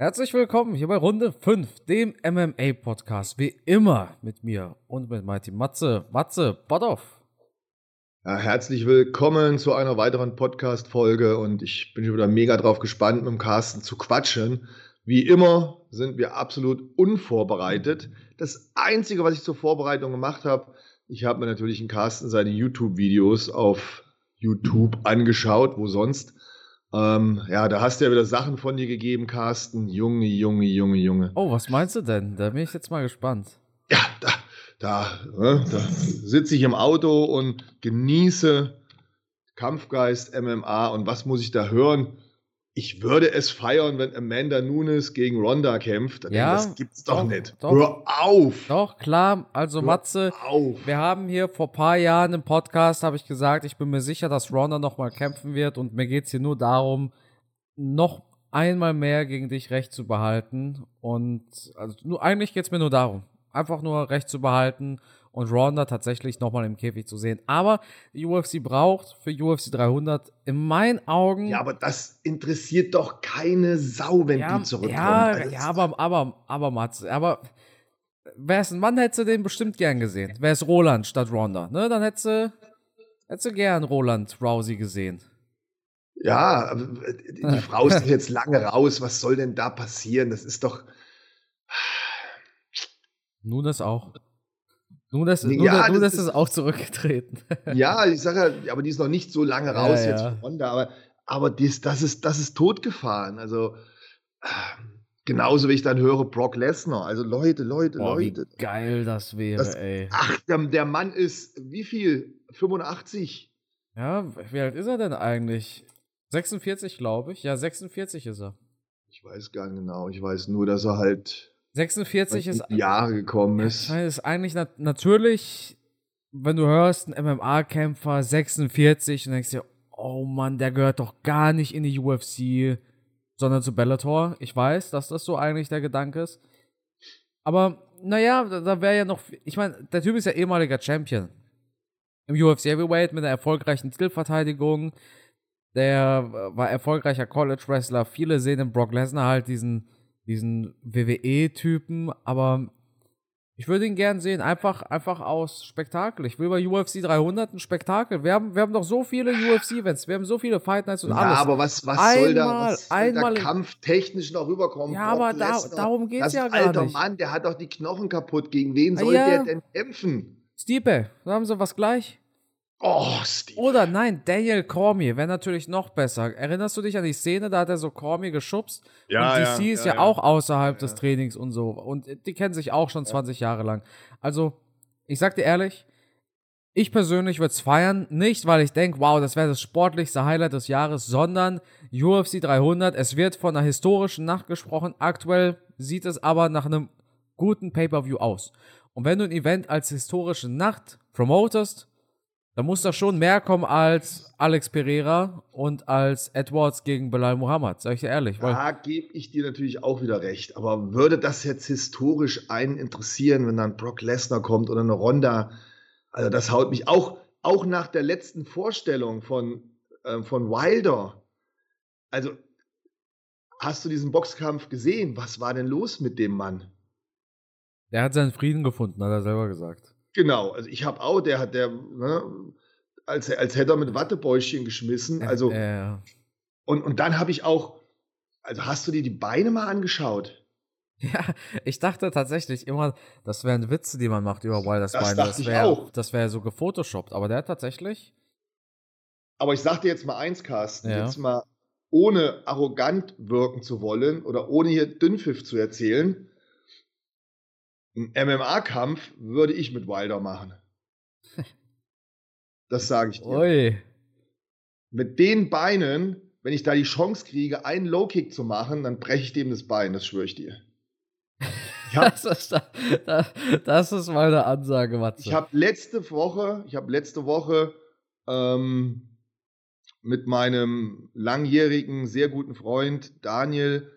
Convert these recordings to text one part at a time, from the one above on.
Herzlich willkommen hier bei Runde 5, dem MMA-Podcast. Wie immer mit mir und mit Mighty Matze. Matze, Bodoff. Ja, herzlich willkommen zu einer weiteren Podcast-Folge und ich bin schon wieder mega drauf gespannt, mit dem Carsten zu quatschen. Wie immer sind wir absolut unvorbereitet. Das Einzige, was ich zur Vorbereitung gemacht habe, ich habe mir natürlich in Carsten seine YouTube-Videos auf YouTube angeschaut, wo sonst. Ähm, ja, da hast du ja wieder Sachen von dir gegeben, Carsten. Junge, Junge, Junge, Junge. Oh, was meinst du denn? Da bin ich jetzt mal gespannt. Ja, da, da, ne, da sitze ich im Auto und genieße Kampfgeist, MMA und was muss ich da hören? Ich würde es feiern, wenn Amanda Nunes gegen Ronda kämpft. Ja, das gibt's doch, doch, nicht. doch. Hör auf! Doch, klar. Also, Hör Matze, auf! wir haben hier vor ein paar Jahren im Podcast, habe ich gesagt, ich bin mir sicher, dass Ronda nochmal kämpfen wird und mir geht's hier nur darum, noch einmal mehr gegen dich Recht zu behalten. Und also nur, eigentlich geht's mir nur darum, einfach nur Recht zu behalten und Ronda tatsächlich nochmal im Käfig zu sehen. Aber die UFC braucht für UFC 300 in meinen Augen. Ja, aber das interessiert doch keine Sau, wenn ja, die zurückkommt. ja, Also, ja, aber, aber, aber, Mats, aber wär's ein Mann, hättest du den bestimmt gern gesehen. Wär's Roland statt Ronda, ne? Dann hättest du, hättest du gern Roland Rousey gesehen. Ja, die Frau ist jetzt lange raus. Was soll denn da passieren? Das ist doch. Nun das auch. Nun das, Nee, nun, ja, nun das das ist auch zurückgetreten. Ja, ich sage ja, aber die ist noch nicht so lange raus ja. jetzt von Honda, aber, aber dies, das, ist, das ist totgefahren. Also genauso wie ich dann höre Brock Lesnar. Also Leute, Leute, Boah, wie Leute. geil das wäre, Das- ey. Ach, der, der Mann ist wie viel? 85? Ja, wie alt ist er denn eigentlich? 46, glaube ich. Ja, 46 ist er. Ich weiß gar nicht genau. Ich weiß nur, dass er halt 46 ist Jahre gekommen ist. es ist eigentlich nat natürlich, wenn du hörst, ein MMA-Kämpfer 46 und denkst dir, oh Mann, der gehört doch gar nicht in die UFC, sondern zu Bellator. Ich weiß, dass das so eigentlich der Gedanke ist. Aber naja, da, da wäre ja noch, ich meine, der Typ ist ja ehemaliger Champion. Im UFC Heavyweight mit einer erfolgreichen Titelverteidigung. Der äh, war erfolgreicher College-Wrestler. Viele sehen in Brock Lesnar halt diesen, diesen WWE-Typen, aber ich würde ihn gern sehen, einfach, einfach aus Spektakel. Ich will bei UFC 300 ein Spektakel. Wir haben, wir haben doch so viele UFC-Events, wir haben so viele Fight Nights und Ja, alles. aber was, was soll da, Einmal- was soll einmal da kampftechnisch noch rüberkommen? Ja, aber da, darum das ist ja gar alter nicht. Mann, der hat doch die Knochen kaputt. Gegen wen soll ja. der denn kämpfen? Stipe, da haben sie was gleich. Oh, Steve. Oder nein, Daniel Cormier wäre natürlich noch besser. Erinnerst du dich an die Szene, da hat er so Cormier geschubst? Ja, und ja, DC ist ja, ja, ja. auch außerhalb Ja, des ja. Trainings und so. Und die kennen sich auch schon 20 Jahre lang. Also, ich sag dir ehrlich, ich persönlich würde es feiern, nicht weil ich denke, wow, das wäre das sportlichste Highlight des Jahres, sondern UFC 300. Es wird von einer historischen Nacht gesprochen. Aktuell sieht es aber nach einem guten Pay-Per-View aus. Und wenn du ein Event als historische Nacht promotest, dann muss da schon mehr kommen als Alex Pereira und als Edwards gegen Belal Muhammad, sag ich dir ehrlich. Da gebe ich dir natürlich auch wieder recht. Aber würde das jetzt historisch einen interessieren, wenn dann Brock Lesnar kommt oder eine Ronda? Also das haut mich auch, auch nach der letzten Vorstellung von, ähm, von Wilder. Also hast du diesen Boxkampf gesehen? Was war denn los mit dem Mann? der hat seinen Frieden gefunden, hat er selber gesagt. Genau, also ich habe auch, der hat der, ne, als, als hätte er mit Wattebäuschen geschmissen. Also, Äh, und, und dann habe ich auch, also hast du dir die Beine mal angeschaut? ja, ich dachte tatsächlich immer, das wären Witze, die man macht über Wilders Das Beine. Das wäre auch. das wäre so gefotoshoppt, aber der hat tatsächlich. Aber ich sag dir jetzt mal eins, Carsten, Ja. jetzt mal ohne arrogant wirken zu wollen oder ohne hier Dünnpfiff zu erzählen, ein MMA-Kampf würde ich mit Wilder machen. Das sage ich dir. Ui. Mit den Beinen, wenn ich da die Chance kriege, einen Low-Kick zu machen, dann breche ich dem das Bein, das schwöre ich dir. Ich habe Das ist, das, das ist mal eine Ansage, Matze. Ich habe letzte Woche, ich habe letzte Woche ähm, mit meinem langjährigen, sehr guten Freund Daniel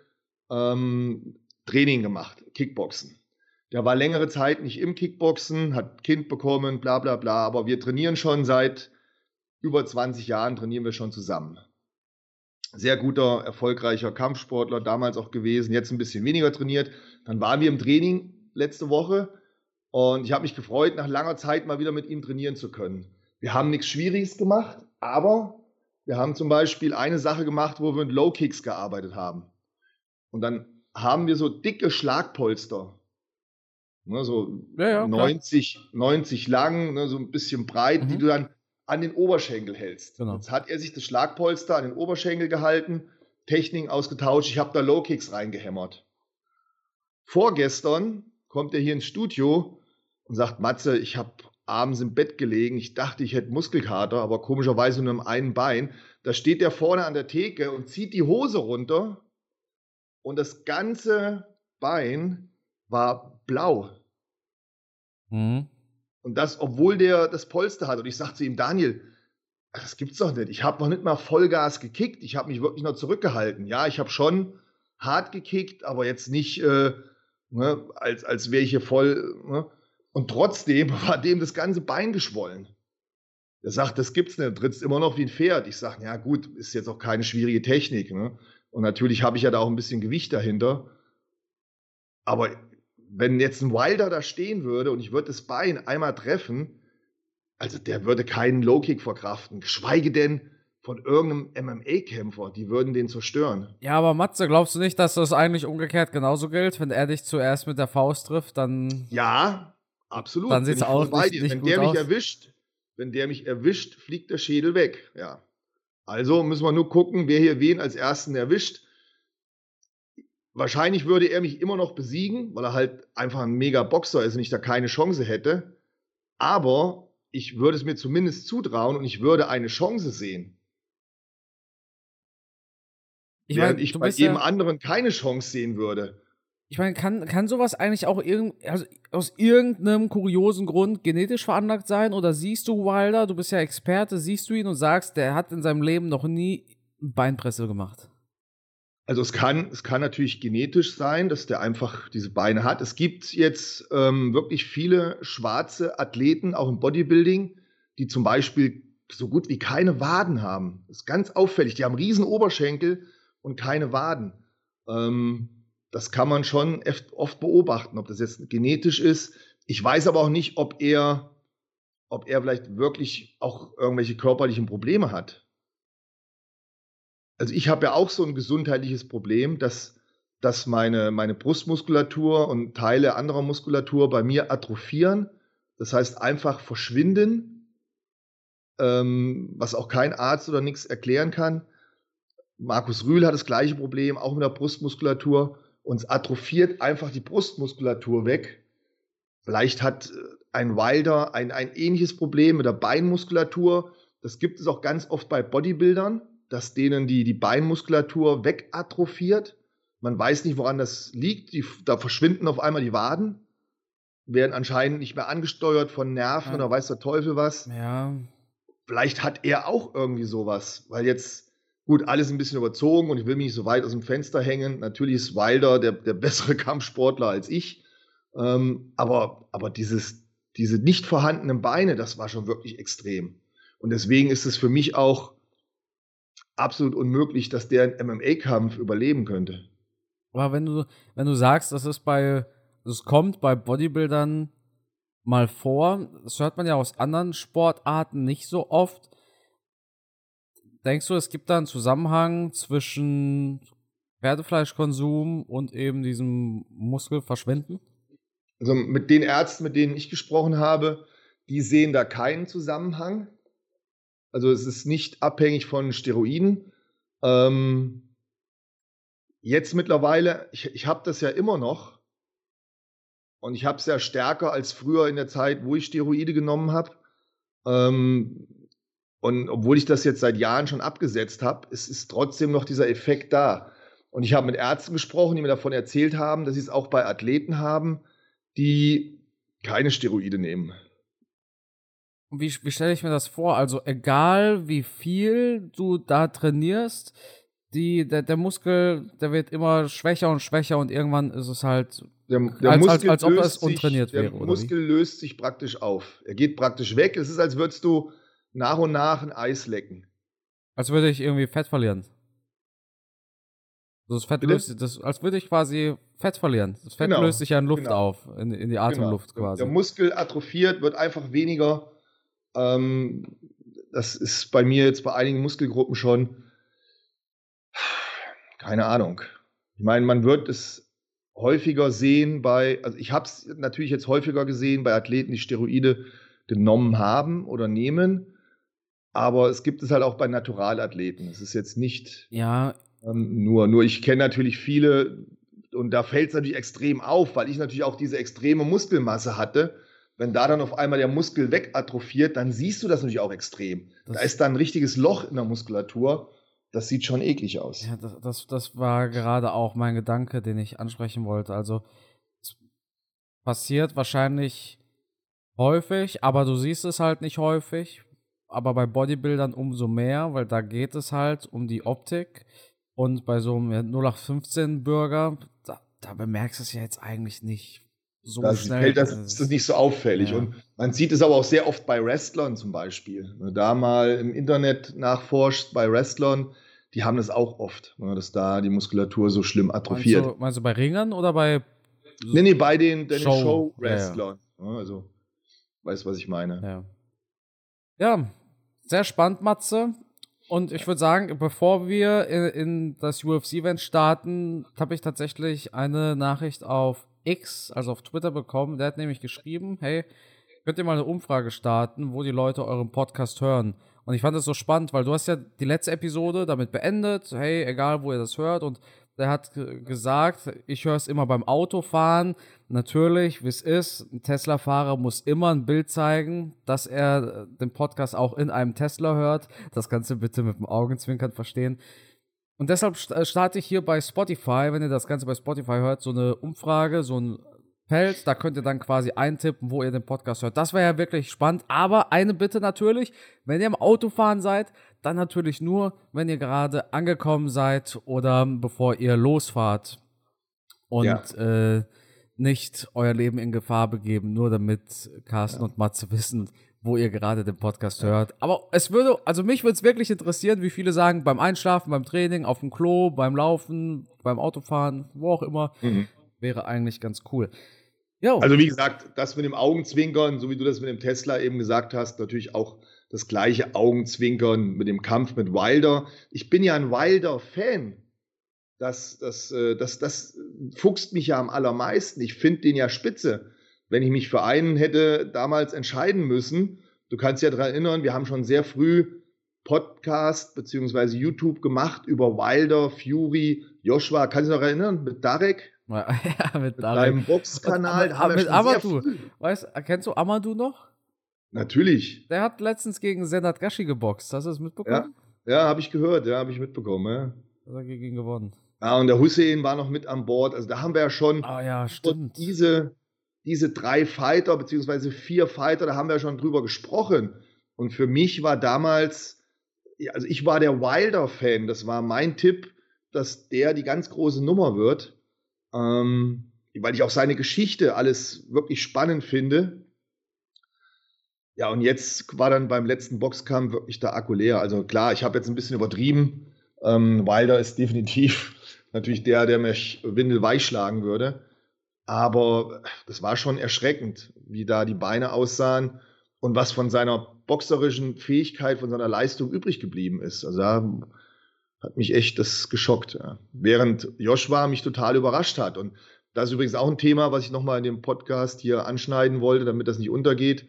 ähm, Training gemacht, Kickboxen. Der war längere Zeit nicht im Kickboxen, hat Kind bekommen, bla bla bla, aber wir trainieren schon seit über 20 Jahren, trainieren wir schon zusammen. Sehr guter, erfolgreicher Kampfsportler, damals auch gewesen, jetzt ein bisschen weniger trainiert. Dann waren wir im Training letzte Woche und ich habe mich gefreut, nach langer Zeit mal wieder mit ihm trainieren zu können. Wir haben nichts Schwieriges gemacht, aber wir haben zum Beispiel eine Sache gemacht, wo wir mit Low Kicks gearbeitet haben. Und dann haben wir so dicke Schlagpolster. Ne, so ja, ja, 90, 90 lang, ne, so ein bisschen breit, mhm. die du dann an den Oberschenkel hältst. Genau. Jetzt hat er sich das Schlagpolster an den Oberschenkel gehalten, Techniken ausgetauscht, ich habe da Low Kicks reingehämmert. Vorgestern kommt er hier ins Studio und sagt, Matze, ich habe abends im Bett gelegen. Ich dachte, ich hätte Muskelkater, aber komischerweise nur im einen Bein. Da steht der vorne an der Theke und zieht die Hose runter und das ganze Bein war blau. Mhm. Und das, obwohl der das Polster hat. Und ich sagte zu ihm, Daniel, das gibt's doch nicht. Ich habe noch nicht mal Vollgas gekickt. Ich habe mich wirklich noch zurückgehalten. Ja, ich habe schon hart gekickt, aber jetzt nicht, äh, ne, als, als wäre ich hier voll. Ne? Und trotzdem war dem das ganze Bein geschwollen. Er sagt, das gibt's nicht, trittst immer noch wie ein Pferd. Ich sage, ja gut, ist jetzt auch keine schwierige Technik. Ne? Und natürlich habe ich ja da auch ein bisschen Gewicht dahinter. Aber wenn jetzt ein Wilder da stehen würde und ich würde das Bein einmal treffen, also der würde keinen Low-Kick verkraften, geschweige denn von irgendeinem MMA-Kämpfer, die würden den zerstören. Ja, aber Matze, glaubst du nicht, dass das eigentlich umgekehrt genauso gilt? Wenn er dich zuerst mit der Faust trifft, dann. Ja, Absolut. Dann sieht es auch nicht, nicht Wenn der mich aus. erwischt, wenn der mich erwischt, fliegt der Schädel weg. Ja. Also müssen wir nur gucken, wer hier wen als ersten erwischt. Wahrscheinlich würde er mich immer noch besiegen, weil er halt einfach ein mega Boxer ist und ich da keine Chance hätte. Aber ich würde es mir zumindest zutrauen und ich würde eine Chance sehen. Ich Während mein, ich bei jedem ja anderen keine Chance sehen würde. Ich meine, kann, kann sowas eigentlich auch irgend, also aus irgendeinem kuriosen Grund genetisch veranlagt sein? Oder siehst du Wilder, du bist ja Experte, siehst du ihn und sagst, der hat in seinem Leben noch nie Beinpresse gemacht? Also es kann, es kann natürlich genetisch sein, dass der einfach diese Beine hat. Es gibt jetzt ähm, wirklich viele schwarze Athleten, auch im Bodybuilding, die zum Beispiel so gut wie keine Waden haben. Das ist ganz auffällig. Die haben riesen Oberschenkel und keine Waden. Ähm, das kann man schon oft beobachten, ob das jetzt genetisch ist. Ich weiß aber auch nicht, ob er, ob er vielleicht wirklich auch irgendwelche körperlichen Probleme hat. Also ich habe ja auch so ein gesundheitliches Problem, dass, dass meine, meine Brustmuskulatur und Teile anderer Muskulatur bei mir atrophieren. Das heißt einfach verschwinden, ähm, was auch kein Arzt oder nichts erklären kann. Markus Rühl hat das gleiche Problem, auch mit der Brustmuskulatur uns atrophiert einfach die Brustmuskulatur weg. Vielleicht hat äh, ein Wilder ein, ein ähnliches Problem mit der Beinmuskulatur. Das gibt es auch ganz oft bei Bodybuildern, dass denen die, die Beinmuskulatur wegatrophiert. Man weiß nicht, woran das liegt. Die, da verschwinden auf einmal die Waden, werden anscheinend nicht mehr angesteuert von Nerven ja. oder weiß der Teufel was. Ja. Vielleicht hat er auch irgendwie sowas, weil jetzt Gut, alles ein bisschen überzogen und ich will mich nicht so weit aus dem Fenster hängen. Natürlich ist Wilder der, der bessere Kampfsportler als ich. Ähm, aber, aber dieses, diese nicht vorhandenen Beine, das war schon wirklich extrem. Und deswegen ist es für mich auch absolut unmöglich, dass der einen MMA-Kampf überleben könnte. Aber wenn du, wenn du sagst, das ist bei, das kommt bei Bodybuildern mal vor, das hört man ja aus anderen Sportarten nicht so oft, Denkst du, es gibt da einen Zusammenhang zwischen Pferdefleischkonsum und eben diesem Muskelverschwinden? Also mit den Ärzten, mit denen ich gesprochen habe, die sehen da keinen Zusammenhang. Also es ist nicht abhängig von Steroiden. Ähm, jetzt mittlerweile, ich, ich habe das ja immer noch und ich habe es ja stärker als früher in der Zeit, wo ich Steroide genommen habe. Ähm, und obwohl ich das jetzt seit Jahren schon abgesetzt habe, ist, ist trotzdem noch dieser Effekt da. Und ich habe mit Ärzten gesprochen, die mir davon erzählt haben, dass sie es auch bei Athleten haben, die keine Steroide nehmen. Wie, wie stelle ich mir das vor? Also egal wie viel du da trainierst, die, der, der Muskel, der wird immer schwächer und schwächer und irgendwann ist es halt der, der als, als, als, ob es untrainiert sich, wäre. Der Muskel löst sich praktisch auf. Er geht praktisch weg. Es ist, als würdest du nach und nach ein Eis lecken. Als würde ich irgendwie Fett verlieren. Das Fett löst, das, als würde ich quasi Fett verlieren. Das Fett Genau, löst sich ja in Luft genau. auf, in, in die Atemluft Genau. quasi. Der Muskel atrophiert, wird einfach weniger. Ähm, das ist bei mir jetzt bei einigen Muskelgruppen schon, keine Ahnung. Ich meine, man wird es häufiger sehen bei, also ich habe es natürlich jetzt häufiger gesehen bei Athleten, die Steroide genommen haben oder nehmen. Aber es gibt es halt auch bei Naturalathleten. Es ist jetzt nicht Ja, ähm, nur, nur ich kenne natürlich viele und da fällt es natürlich extrem auf, weil ich natürlich auch diese extreme Muskelmasse hatte. Wenn da dann auf einmal der Muskel wegatrophiert, dann siehst du das natürlich auch extrem. Das- da ist dann ein richtiges Loch in der Muskulatur. Das sieht schon eklig aus. Ja, das, das, das war gerade auch mein Gedanke, den ich ansprechen wollte. Also, es passiert wahrscheinlich häufig, aber du siehst es halt nicht häufig. Aber bei Bodybuildern umso mehr, weil da geht es halt um die Optik. Und bei so einem 0815-Bürger, da, da bemerkst du es ja jetzt eigentlich nicht so Da schnell. fällt das, ist das nicht so auffällig. Ja. Und man sieht es aber auch sehr oft bei Wrestlern zum Beispiel. Wenn du da mal im Internet nachforscht bei Wrestlern, die haben das auch oft, ne, dass da die Muskulatur so schlimm meinst, atrophiert. du, meinst du bei Ringern oder bei. Nee, nee, bei den, den Show. Show-Wrestlern. Ja, also, weißt was ich meine. Ja. Ja, sehr spannend, Matze. Und ich würde sagen, bevor wir in, in das UFC-Event starten, habe ich tatsächlich eine Nachricht auf X, also auf Twitter bekommen. Der hat nämlich geschrieben, hey, könnt ihr mal eine Umfrage starten, wo die Leute euren Podcast hören. Und ich fand das so spannend, weil du hast ja die letzte Episode damit beendet, hey, egal wo ihr das hört. Und der hat ge- gesagt, ich höre es immer beim Autofahren. Natürlich, wie es ist, ein Tesla-Fahrer muss immer ein Bild zeigen, dass er äh, den Podcast auch in einem Tesla hört. Das kannst du bitte mit dem Augenzwinkern verstehen. Und deshalb äh, starte ich hier bei Spotify, wenn ihr das Ganze bei Spotify hört, so eine Umfrage, so ein Feld, da könnt ihr dann quasi eintippen, wo ihr den Podcast hört. Das wäre ja wirklich spannend. Aber eine Bitte natürlich, wenn ihr im Autofahren seid, dann natürlich nur, wenn ihr gerade angekommen seid oder bevor ihr losfahrt. Und äh, nicht euer Leben in Gefahr begeben, nur damit Carsten und Matze wissen, wo ihr gerade den Podcast hört. Aber es würde, also mich würde es wirklich interessieren, wie viele sagen, beim Einschlafen, beim Training, auf dem Klo, beim Laufen, beim Autofahren, wo auch immer, Mhm. wäre eigentlich ganz cool. Jo. Also wie gesagt, das mit dem Augenzwinkern, so wie du das mit dem Tesla eben gesagt hast, natürlich auch das gleiche Augenzwinkern mit dem Kampf mit Wilder. Ich bin ja ein Wilder-Fan. Das, das, äh, das, das fuchst mich ja am allermeisten. Ich finde den ja spitze. Wenn ich mich für einen hätte damals entscheiden müssen, du kannst dich ja daran erinnern, wir haben schon sehr früh Podcast beziehungsweise YouTube gemacht über Wilder, Fury, Joshua. Kannst du dich noch erinnern? Mit Darek, ja, mit mit Darek. deinem Boxkanal. Da haben mit Amadou. Weißt, kennst du Amadou noch? Natürlich. Der hat letztens gegen Senat Gashi geboxt. Hast du das mitbekommen? Ja, habe ich gehört, ja, habe ich mitbekommen. Ja. Hat er gegen ihn gewonnen. ja, und der Hussein war noch mit an Bord. Also da haben wir ja schon Ah ja, stimmt. diese, diese drei Fighter, beziehungsweise vier Fighter, da haben wir schon drüber gesprochen. Und für mich war damals, also ich war der Wilder-Fan. Das war mein Tipp, dass der die ganz große Nummer wird. Ähm, weil ich auch seine Geschichte alles wirklich spannend finde. Ja, und jetzt war dann beim letzten Boxkampf wirklich der Akku leer. Also klar, ich habe jetzt ein bisschen übertrieben. Ähm, Wilder ist definitiv natürlich der, der mich windelweich schlagen würde. Aber das war schon erschreckend, wie da die Beine aussahen und was von seiner boxerischen Fähigkeit, von seiner Leistung übrig geblieben ist. Also da hat mich echt das geschockt. Ja. Während Joshua mich total überrascht hat. Und das ist übrigens auch ein Thema, was ich nochmal in dem Podcast hier anschneiden wollte, damit das nicht untergeht.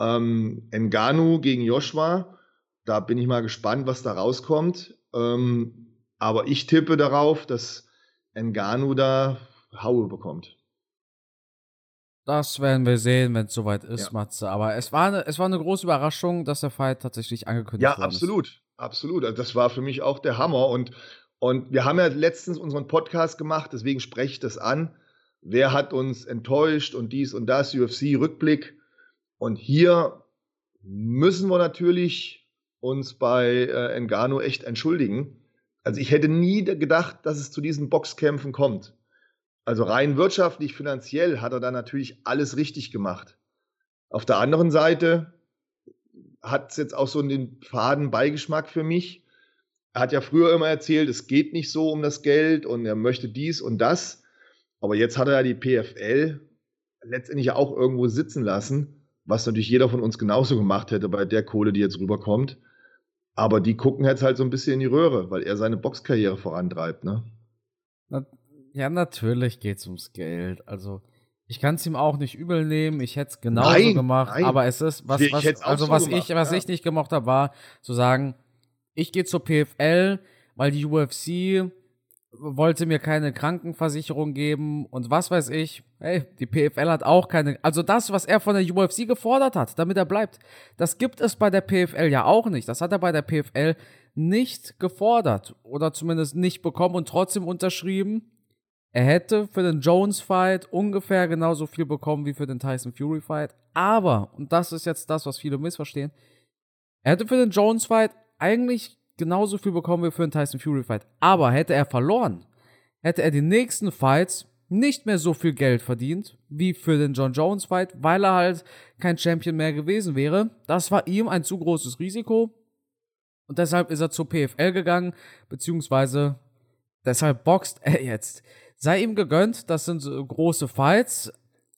Ähm, Enganu gegen Joshua, da bin ich mal gespannt, was da rauskommt. Ähm, aber ich tippe darauf, dass Enganu da Haue bekommt. Das werden wir sehen, wenn es soweit ist, Ja. Matze. Aber es war, eine, es war eine große Überraschung, dass der Fight tatsächlich angekündigt Ja, worden absolut. Absolut. Also das war für mich auch der Hammer. Und, und wir haben ja letztens unseren Podcast gemacht, deswegen spreche ich das an. Wer hat uns enttäuscht und dies und das, UFC-Rückblick. Und hier müssen wir natürlich uns bei äh, Engano echt entschuldigen. Also ich hätte nie gedacht, dass es zu diesen Boxkämpfen kommt. Also rein wirtschaftlich, finanziell hat er da natürlich alles richtig gemacht. Auf der anderen Seite hat es jetzt auch so den faden Beigeschmack für mich. er hat ja früher immer erzählt, es geht nicht so um das Geld und er möchte dies und das. Aber jetzt hat er ja die PFL letztendlich auch irgendwo sitzen lassen, was natürlich jeder von uns genauso gemacht hätte bei der Kohle, die jetzt rüberkommt. Aber die gucken jetzt halt so ein bisschen in die Röhre, weil er seine Boxkarriere vorantreibt, ne? Ja, natürlich geht's ums Geld. Also, ich kann es ihm auch nicht übel nehmen. Ich hätte es genauso nein, gemacht, nein. aber es ist was, was also so was gemacht, ich was ja. ich nicht gemocht habe, war zu sagen, ich gehe zur PFL, weil die UFC wollte mir keine Krankenversicherung geben und was weiß ich. Hey, die PFL hat auch keine. Also das, was er von der UFC gefordert hat, damit er bleibt, das gibt es bei der PFL ja auch nicht. Das hat er bei der PFL nicht gefordert oder zumindest nicht bekommen und trotzdem unterschrieben. Er hätte für den Jones-Fight ungefähr genauso viel bekommen wie für den Tyson Fury-Fight. Aber, und das ist jetzt das, was viele missverstehen, er hätte für den Jones-Fight eigentlich genauso viel bekommen wie für einen Tyson Fury Fight. Aber hätte er verloren, hätte er die nächsten Fights nicht mehr so viel Geld verdient wie für den John Jones Fight, weil er halt kein Champion mehr gewesen wäre. Das war ihm ein zu großes Risiko und deshalb ist er zur PFL gegangen, beziehungsweise deshalb boxt er jetzt. Sei ihm gegönnt, das sind so große Fights,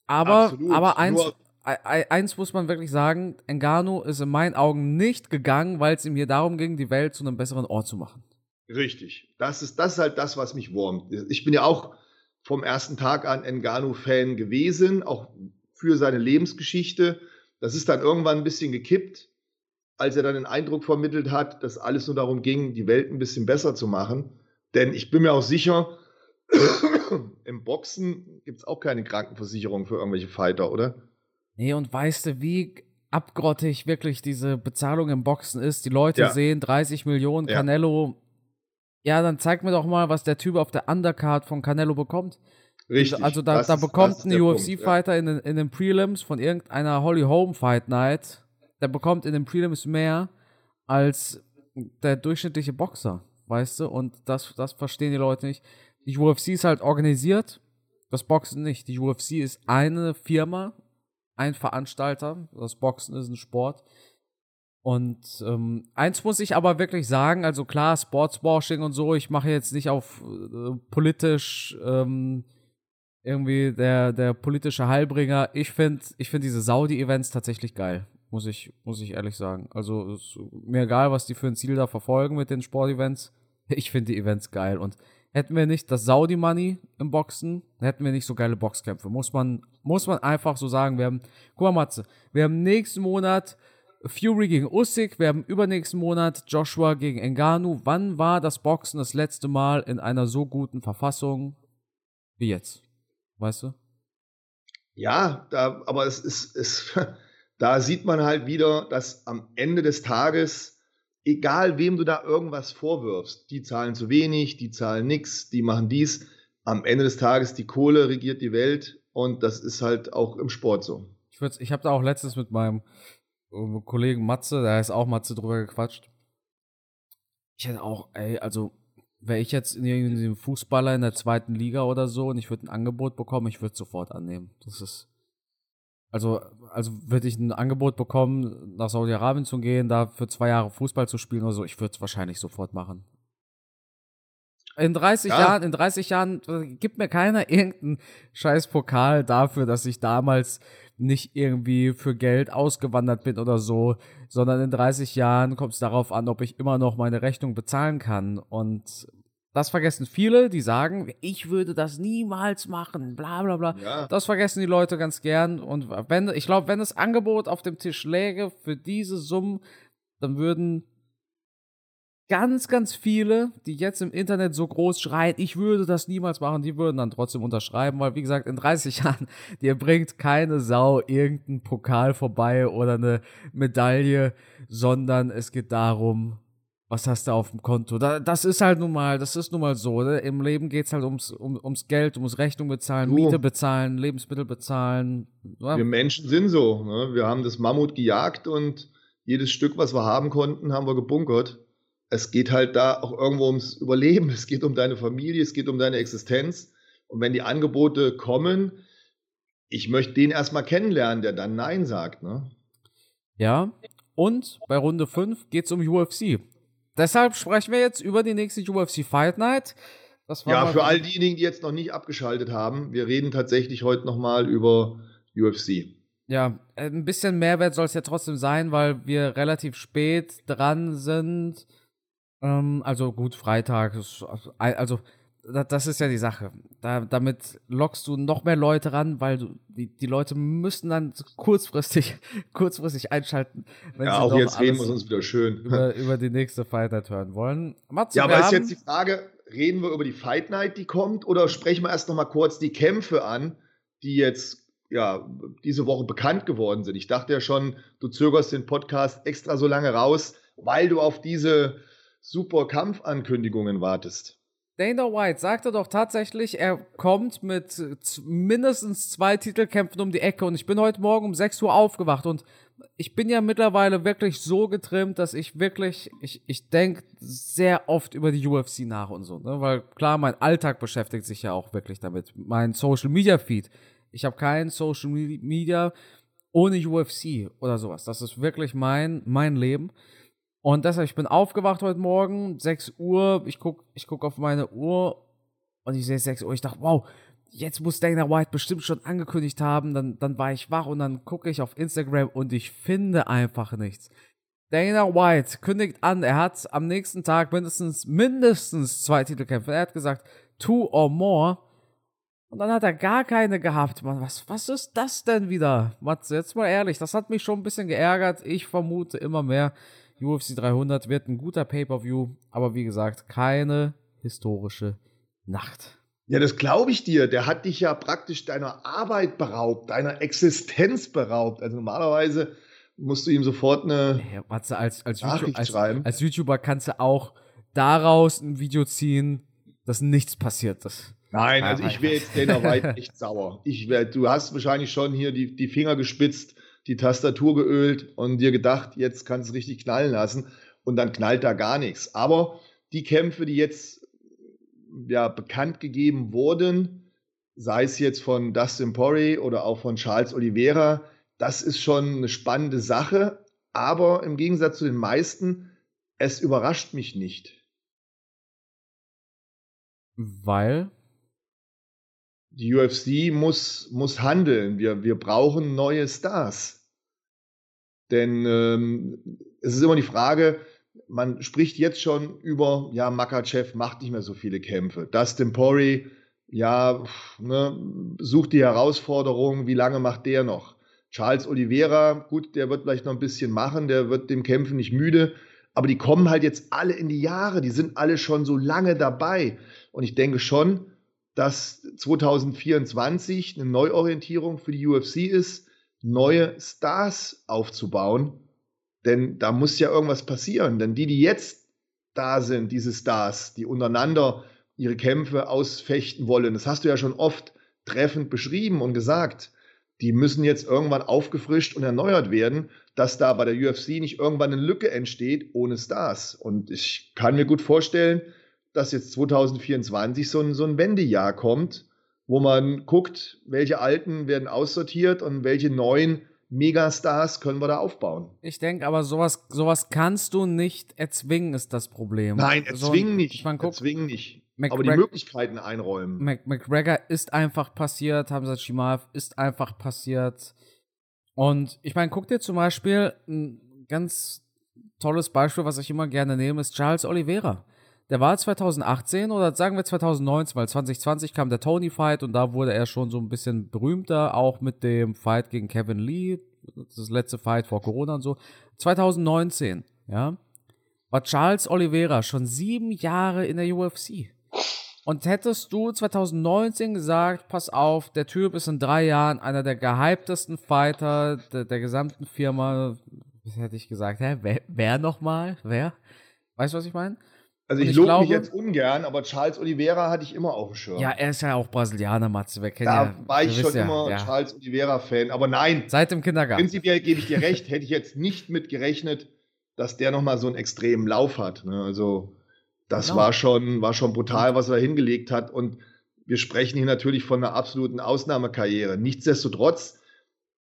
aber, Absolut. aber eins, Nur eins muss man wirklich sagen, Engano ist in meinen Augen nicht gegangen, weil es ihm hier darum ging, die Welt zu einem besseren Ort zu machen. Richtig. Das ist, das ist halt das, was mich wurmt. Ich bin ja auch vom ersten Tag an Engano-Fan gewesen, auch für seine Lebensgeschichte. Das ist dann irgendwann ein bisschen gekippt, als er dann den Eindruck vermittelt hat, dass alles nur darum ging, die Welt ein bisschen besser zu machen. Denn ich bin mir auch sicher, im Boxen gibt es auch keine Krankenversicherung für irgendwelche Fighter, oder? Nee, und weißt du, wie abgrottig wirklich diese Bezahlung im Boxen ist? Die Leute ja. sehen 30 Millionen ja. Canelo. Ja, dann zeig mir doch mal, was der Typ auf der Undercard von Canelo bekommt. Richtig. Also da, da bekommt ein UFC-Fighter ja. in, den, in den Prelims von irgendeiner Holly Home Fight Night, der bekommt in den Prelims mehr als der durchschnittliche Boxer, weißt du? Und das, das verstehen die Leute nicht. Die UFC ist halt organisiert, das Boxen nicht. Die UFC ist eine Firma, ein Veranstalter. Das Boxen ist ein Sport. Und ähm, eins muss ich aber wirklich sagen, also klar, Sportswashing und so, ich mache jetzt nicht auf äh, politisch ähm, irgendwie der, der politische Heilbringer. Ich finde ich find diese Saudi-Events tatsächlich geil, muss ich, muss ich ehrlich sagen. Also ist mir egal, was die für ein Ziel da verfolgen mit den Sportevents. Ich finde die Events geil und hätten wir nicht das Saudi-Money im Boxen, hätten wir nicht so geile Boxkämpfe. Muss man, muss man einfach so sagen. Wir haben, guck mal, Matze, wir haben nächsten Monat Fury gegen Usyk, wir haben übernächsten Monat Joshua gegen Enganu. Wann war das Boxen das letzte Mal in einer so guten Verfassung wie jetzt? Weißt du? Ja, da, aber es ist, es, da sieht man halt wieder, dass am Ende des Tages egal wem du da irgendwas vorwirfst, die zahlen zu wenig, die zahlen nichts, die machen dies. Am Ende des Tages, die Kohle regiert die Welt und das ist halt auch im Sport so. Ich, ich habe da auch letztens mit meinem äh, Kollegen Matze, der heißt auch Matze, drüber gequatscht. Ich hätte auch, ey, also wäre ich jetzt in irgendeinem Fußballer in der zweiten Liga oder so und ich würde ein Angebot bekommen, ich würde sofort annehmen. Das ist also, also würde ich ein Angebot bekommen, nach Saudi-Arabien zu gehen, da für zwei Jahre Fußball zu spielen oder so, ich würde es wahrscheinlich sofort machen. In 30 ja. Jahren, in 30 Jahren äh, gibt mir keiner irgendeinen scheiß Pokal dafür, dass ich damals nicht irgendwie für Geld ausgewandert bin oder so, sondern in 30 Jahren kommt es darauf an, ob ich immer noch meine Rechnung bezahlen kann. Und das vergessen viele, die sagen, ich würde das niemals machen, bla bla bla. Ja. Das vergessen die Leute ganz gern. Und wenn, ich glaube, wenn das Angebot auf dem Tisch läge für diese Summen, dann würden ganz, ganz viele, die jetzt im Internet so groß schreien, ich würde das niemals machen, die würden dann trotzdem unterschreiben, weil wie gesagt, in 30 Jahren, dir bringt keine Sau irgendeinen Pokal vorbei oder eine Medaille, sondern es geht darum, was hast du auf dem Konto? Da, das ist halt nun mal, das ist nun mal so. Ne? Im Leben geht's halt ums, um, ums Geld, ums Rechnung bezahlen, so. Miete bezahlen, Lebensmittel bezahlen. Ja. Wir Menschen sind so. Ne? Wir haben das Mammut gejagt und jedes Stück, was wir haben konnten, haben wir gebunkert. Es geht halt da auch irgendwo ums Überleben. Es geht um deine Familie, es geht um deine Existenz. Und wenn die Angebote kommen, ich möchte den erstmal kennenlernen, der dann Nein sagt. Ne? Ja, und bei Runde 5 geht es um UFC. Deshalb sprechen wir jetzt über die nächste UFC Fight Night. ja, für all diejenigen, die jetzt noch nicht abgeschaltet haben, wir reden tatsächlich heute nochmal über UFC. Ja, ein bisschen Mehrwert soll es ja trotzdem sein, weil wir relativ spät dran sind. Ähm, also gut, Freitag. Also, das ist ja die Sache. Da, damit lockst du noch mehr Leute ran, weil du, die, die Leute müssen dann kurzfristig, kurzfristig einschalten. Wenn ja, sie auch jetzt reden wir uns wieder schön. Über, über die nächste Fight Night hören wollen. Matze, ja, aber ist jetzt die Frage, reden wir über die Fight Night, die kommt, oder sprechen wir erst noch mal kurz die Kämpfe an, die jetzt ja, diese Woche bekannt geworden sind. Ich dachte ja schon, du zögerst den Podcast extra so lange raus, weil du auf diese super Kampfankündigungen wartest. Dana White sagte doch tatsächlich, er kommt mit mindestens zwei Titelkämpfen um die Ecke und ich bin heute Morgen um 6 Uhr aufgewacht und ich bin ja mittlerweile wirklich so getrimmt, dass ich wirklich, ich, ich denke sehr oft über die UFC nach und so, ne? weil klar, mein Alltag beschäftigt sich ja auch wirklich damit. Mein Social Media Feed ich habe kein Social Media ohne UFC oder sowas. Das ist wirklich mein, mein Leben. Und deshalb, ich bin aufgewacht heute Morgen, 6 Uhr, ich gucke ich guck auf meine Uhr und ich sehe 6 Uhr. Ich dachte, wow, jetzt muss Dana White bestimmt schon angekündigt haben. Dann, dann war ich wach und dann gucke ich auf Instagram und ich finde einfach nichts. Dana White kündigt an, er hat am nächsten Tag mindestens, mindestens zwei Titelkämpfe. Er hat gesagt, two or more. Und dann hat er gar keine gehabt. Mann, was, was ist das denn wieder? Matze, jetzt mal ehrlich, das hat mich schon ein bisschen geärgert. Ich vermute immer mehr, UFC 300 wird ein guter Pay-Per-View. Aber wie gesagt, keine historische Nacht. Ja, das glaube ich dir. Der hat dich ja praktisch deiner Arbeit beraubt, deiner Existenz beraubt. Also normalerweise musst du ihm sofort eine ja, Matze, als, als, YouTube, als, als YouTuber kannst du auch daraus ein Video ziehen, dass nichts passiert ist. Nein, also ich wäre jetzt Dana White echt sauer. Ich wär, du hast wahrscheinlich schon hier die, die Finger gespitzt, die Tastatur geölt und dir gedacht, jetzt kannst du richtig knallen lassen und dann knallt da gar nichts. Aber die Kämpfe, die jetzt ja bekannt gegeben wurden, sei es jetzt von Dustin Poirier oder auch von Charles Oliveira, das ist schon eine spannende Sache. Aber im Gegensatz zu den meisten, es überrascht mich nicht. Weil? Die UFC muss, muss handeln. Wir, wir brauchen neue Stars. Denn ähm, es ist immer die Frage, man spricht jetzt schon über, ja, Makachev macht nicht mehr so viele Kämpfe. Dustin Poirier, ja, ne, sucht die Herausforderung, wie lange macht der noch? Charles Oliveira, gut, der wird vielleicht noch ein bisschen machen, der wird dem Kämpfen nicht müde, aber die kommen halt jetzt alle in die Jahre, die sind alle schon so lange dabei. Und ich denke schon, dass 2024 eine Neuorientierung für die UFC ist, neue Stars aufzubauen. Denn da muss ja irgendwas passieren. Denn die, die jetzt da sind, diese Stars, die untereinander ihre Kämpfe ausfechten wollen, das hast du ja schon oft treffend beschrieben und gesagt, die müssen jetzt irgendwann aufgefrischt und erneuert werden, dass da bei der UFC nicht irgendwann eine Lücke entsteht ohne Stars. Und ich kann mir gut vorstellen, dass jetzt 2024 so ein, so ein Wendejahr kommt, wo man guckt, welche alten werden aussortiert und welche neuen Megastars können wir da aufbauen. Ich denke aber, sowas, sowas kannst du nicht erzwingen, ist das Problem. Nein, erzwingen so, nicht. Man guckt, erzwingen nicht. Mac aber die Möglichkeiten einräumen. Mac McGregor ist einfach passiert, Hamza Shimaev ist einfach passiert. Und ich meine, guck dir zum Beispiel ein ganz tolles Beispiel, was ich immer gerne nehme, ist Charles Oliveira. Der war 2018 oder sagen wir 2019, weil 2020 kam der Tony Fight und da wurde er schon so ein bisschen berühmter, auch mit dem Fight gegen Kevin Lee, das letzte Fight vor Corona und so. 2019, ja, war Charles Oliveira schon sieben Jahre in der UFC. Und hättest du 2019 gesagt, pass auf, der Typ ist in drei Jahren einer der gehyptesten Fighter der, der gesamten Firma, hätte ich gesagt, hä, wer, wer nochmal? Wer? Weißt du, was ich meine? Also ich, ich lobe mich jetzt ungern, aber Charles Oliveira hatte ich immer auf dem Schirm. Ja, er ist ja auch Brasilianer, Matze. Wir kennen da ja, war ich schon ja, immer ja. Charles Oliveira-Fan. Aber nein. Seit dem Kindergarten. Prinzipiell gebe ich dir recht, hätte ich jetzt nicht mit gerechnet, dass der nochmal so einen extremen Lauf hat. Ne? Also das genau. war, schon, war schon brutal, was er hingelegt hat. Und wir sprechen hier natürlich von einer absoluten Ausnahmekarriere. Nichtsdestotrotz,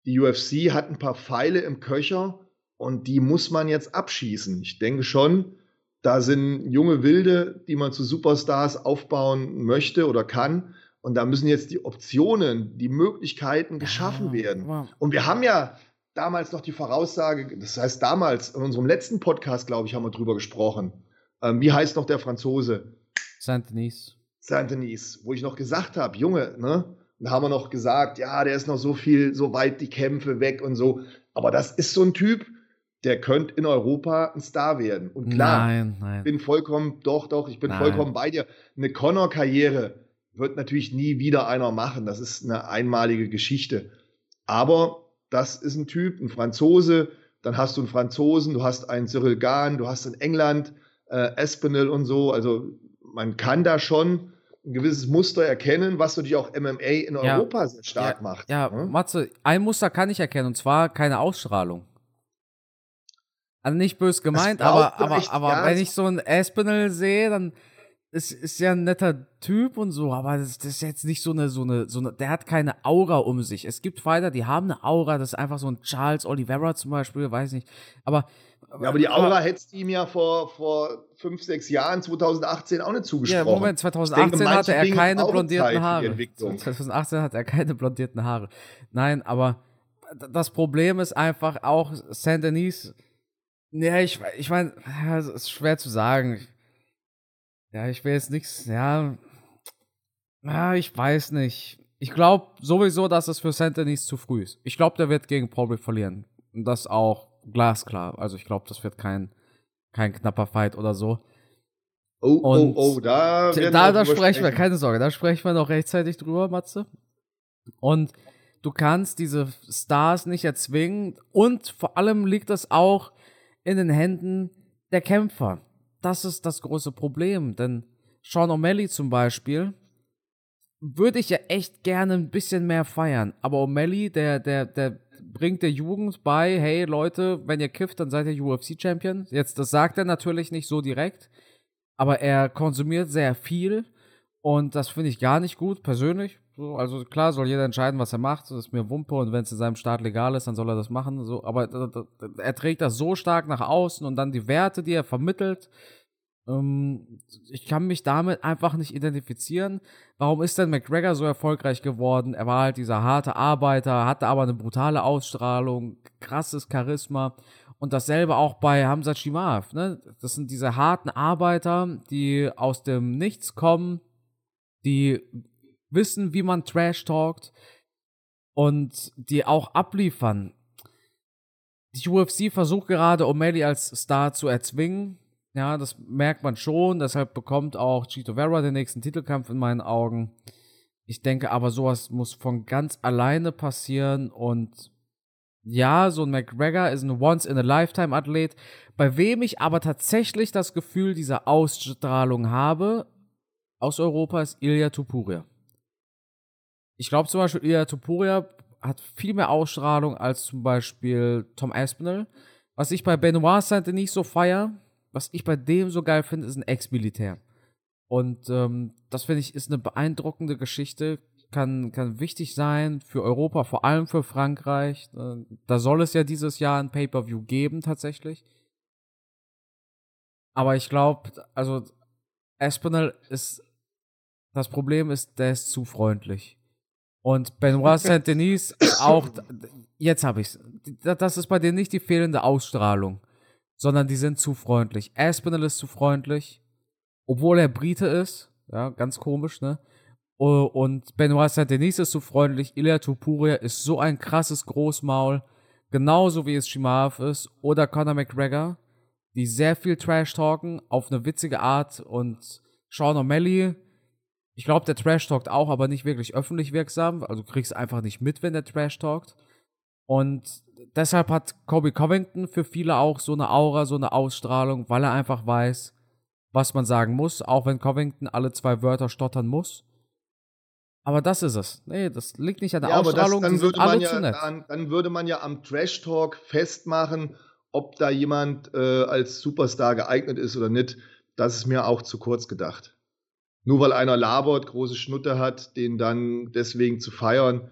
die UFC hat ein paar Pfeile im Köcher und die muss man jetzt abschießen. Ich denke schon, Da sind junge Wilde, die man zu Superstars aufbauen möchte oder kann. Und da müssen jetzt die Optionen, die Möglichkeiten geschaffen werden. Und wir haben ja damals noch die Voraussage, das heißt damals, in unserem letzten Podcast, glaube ich, haben wir drüber gesprochen. Ähm, wie heißt noch der Franzose? Saint-Denis. Saint-Denis, wo ich noch gesagt habe, Junge, ne? Da haben wir noch gesagt, ja, der ist noch so viel, so weit die Kämpfe weg und so. Aber das ist so ein Typ, der könnte in Europa ein Star werden. Und klar, nein, nein. ich bin vollkommen, doch, doch, ich bin nein. vollkommen bei dir. Eine Connor-Karriere wird natürlich nie wieder einer machen. Das ist eine einmalige Geschichte. Aber das ist ein Typ, ein Franzose, dann hast du einen Franzosen, du hast einen Cyril Gahn, du hast in England äh, Espinel und so. Also man kann da schon ein gewisses Muster erkennen, was natürlich auch MMA in ja. Europa sehr stark ja, macht. Ja, ne? Matze, ein Muster kann ich erkennen, und zwar keine Ausstrahlung. Also nicht bös gemeint, aber, aber, aber wenn ich so einen Espinel sehe, dann ist, ist ja ein netter Typ und so, aber das, das, ist jetzt nicht so eine, so eine, so eine, der hat keine Aura um sich. Es gibt Fighter, die haben eine Aura, das ist einfach so ein Charles Oliveira zum Beispiel, weiß nicht. Aber. Ja, aber die Aura hättest du ihm ja vor, vor fünf, sechs Jahren, 2018 auch nicht zugesprochen. Ja, Moment, 2018 denke, hatte er keine blondierten Haare. 2018 hatte er keine blondierten Haare. Nein, aber das Problem ist einfach auch, Saint Denis, ja, ich, ich meine, es ist schwer zu sagen. Ja, ich will jetzt nichts, ja. Ja, ich weiß nicht. Ich glaube sowieso, dass es für Sentinels zu früh ist. Ich glaube, der wird gegen Probably verlieren. Und das auch glasklar. Also ich glaube, das wird kein, kein knapper Fight oder so. Oh, oh Und oh, oh, da, da, da sprechen wir, keine Sorge, da sprechen wir noch rechtzeitig drüber, Matze. Und du kannst diese Stars nicht erzwingen. Und vor allem liegt das auch in den Händen der Kämpfer das ist das große Problem. Denn Sean O'Malley zum Beispiel würde ich ja echt gerne ein bisschen mehr feiern. Aber O'Malley, der, der, der bringt der Jugend bei, hey Leute, wenn ihr kifft, dann seid ihr UFC-Champion. Jetzt, das sagt er natürlich nicht so direkt, aber er konsumiert sehr viel und das finde ich gar nicht gut, persönlich. So, also klar soll jeder entscheiden, was er macht. Das ist mir Wumpe und wenn es in seinem Staat legal ist, dann soll er das machen. So, aber er trägt das so stark nach außen und dann die Werte, die er vermittelt. Ähm, ich kann mich damit einfach nicht identifizieren. Warum ist denn McGregor so erfolgreich geworden? Er war halt dieser harte Arbeiter, hatte aber eine brutale Ausstrahlung, krasses Charisma. Und dasselbe auch bei Hamza Shimaev. Ne? Das sind diese harten Arbeiter, die aus dem Nichts kommen, die wissen, wie man Trash talkt und die auch abliefern. Die UFC versucht gerade, O'Malley als Star zu erzwingen. Ja, das merkt man schon. Deshalb bekommt auch Chito Vera den nächsten Titelkampf in meinen Augen. Ich denke aber, sowas muss von ganz alleine passieren. Und ja, so ein McGregor ist ein Once-in-a-Lifetime-Athlet, bei wem ich aber tatsächlich das Gefühl dieser Ausstrahlung habe, aus Europa, ist Ilya Tupuria. Ich glaube zum Beispiel, Ilya Tupuria hat viel mehr Ausstrahlung als zum Beispiel Tom Aspinall. Was ich bei Benoit Saint-Denis so feier, was ich bei dem so geil finde, ist ein Ex-Militär. Und ähm, das finde ich ist eine beeindruckende Geschichte, kann, kann wichtig sein für Europa, vor allem für Frankreich. Äh, da soll es ja dieses Jahr ein Pay-per-View geben tatsächlich. Aber ich glaube, also Espinel ist das Problem ist, der ist zu freundlich. Und Benoit Saint-Denis auch, jetzt habe ich's. Das ist bei dir nicht die fehlende Ausstrahlung sondern die sind zu freundlich. Aspinall ist zu freundlich, obwohl er Brite ist. Ja, ganz komisch, ne? Und Benoit Saint-Denis ist zu freundlich. Ilya Tupuria ist so ein krasses Großmaul. Genauso wie es Shimaev ist. Oder Conor McGregor, die sehr viel Trash talken auf eine witzige Art. Und Sean O'Malley, ich glaube, der Trash talkt auch, aber nicht wirklich öffentlich wirksam. Also du kriegst einfach nicht mit, wenn der Trash talkt. Und deshalb hat Kobe Covington für viele auch so eine Aura, so eine Ausstrahlung, weil er einfach weiß, was man sagen muss, auch wenn Covington alle zwei Wörter stottern muss. Aber das ist es. Nee, das liegt nicht an der ja, Ausstrahlung, das, dann würde man ja, dann, dann, würde man ja am Trash Talk festmachen, ob da jemand äh, als Superstar geeignet ist oder nicht. Das ist mir auch zu kurz gedacht. Nur weil einer labert, große Schnutte hat, den dann deswegen zu feiern,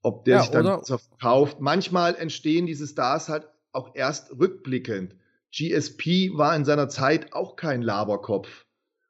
ob der ja, sich dann verkauft. Manchmal entstehen diese Stars halt auch erst rückblickend. GSP war in seiner Zeit auch kein Laberkopf.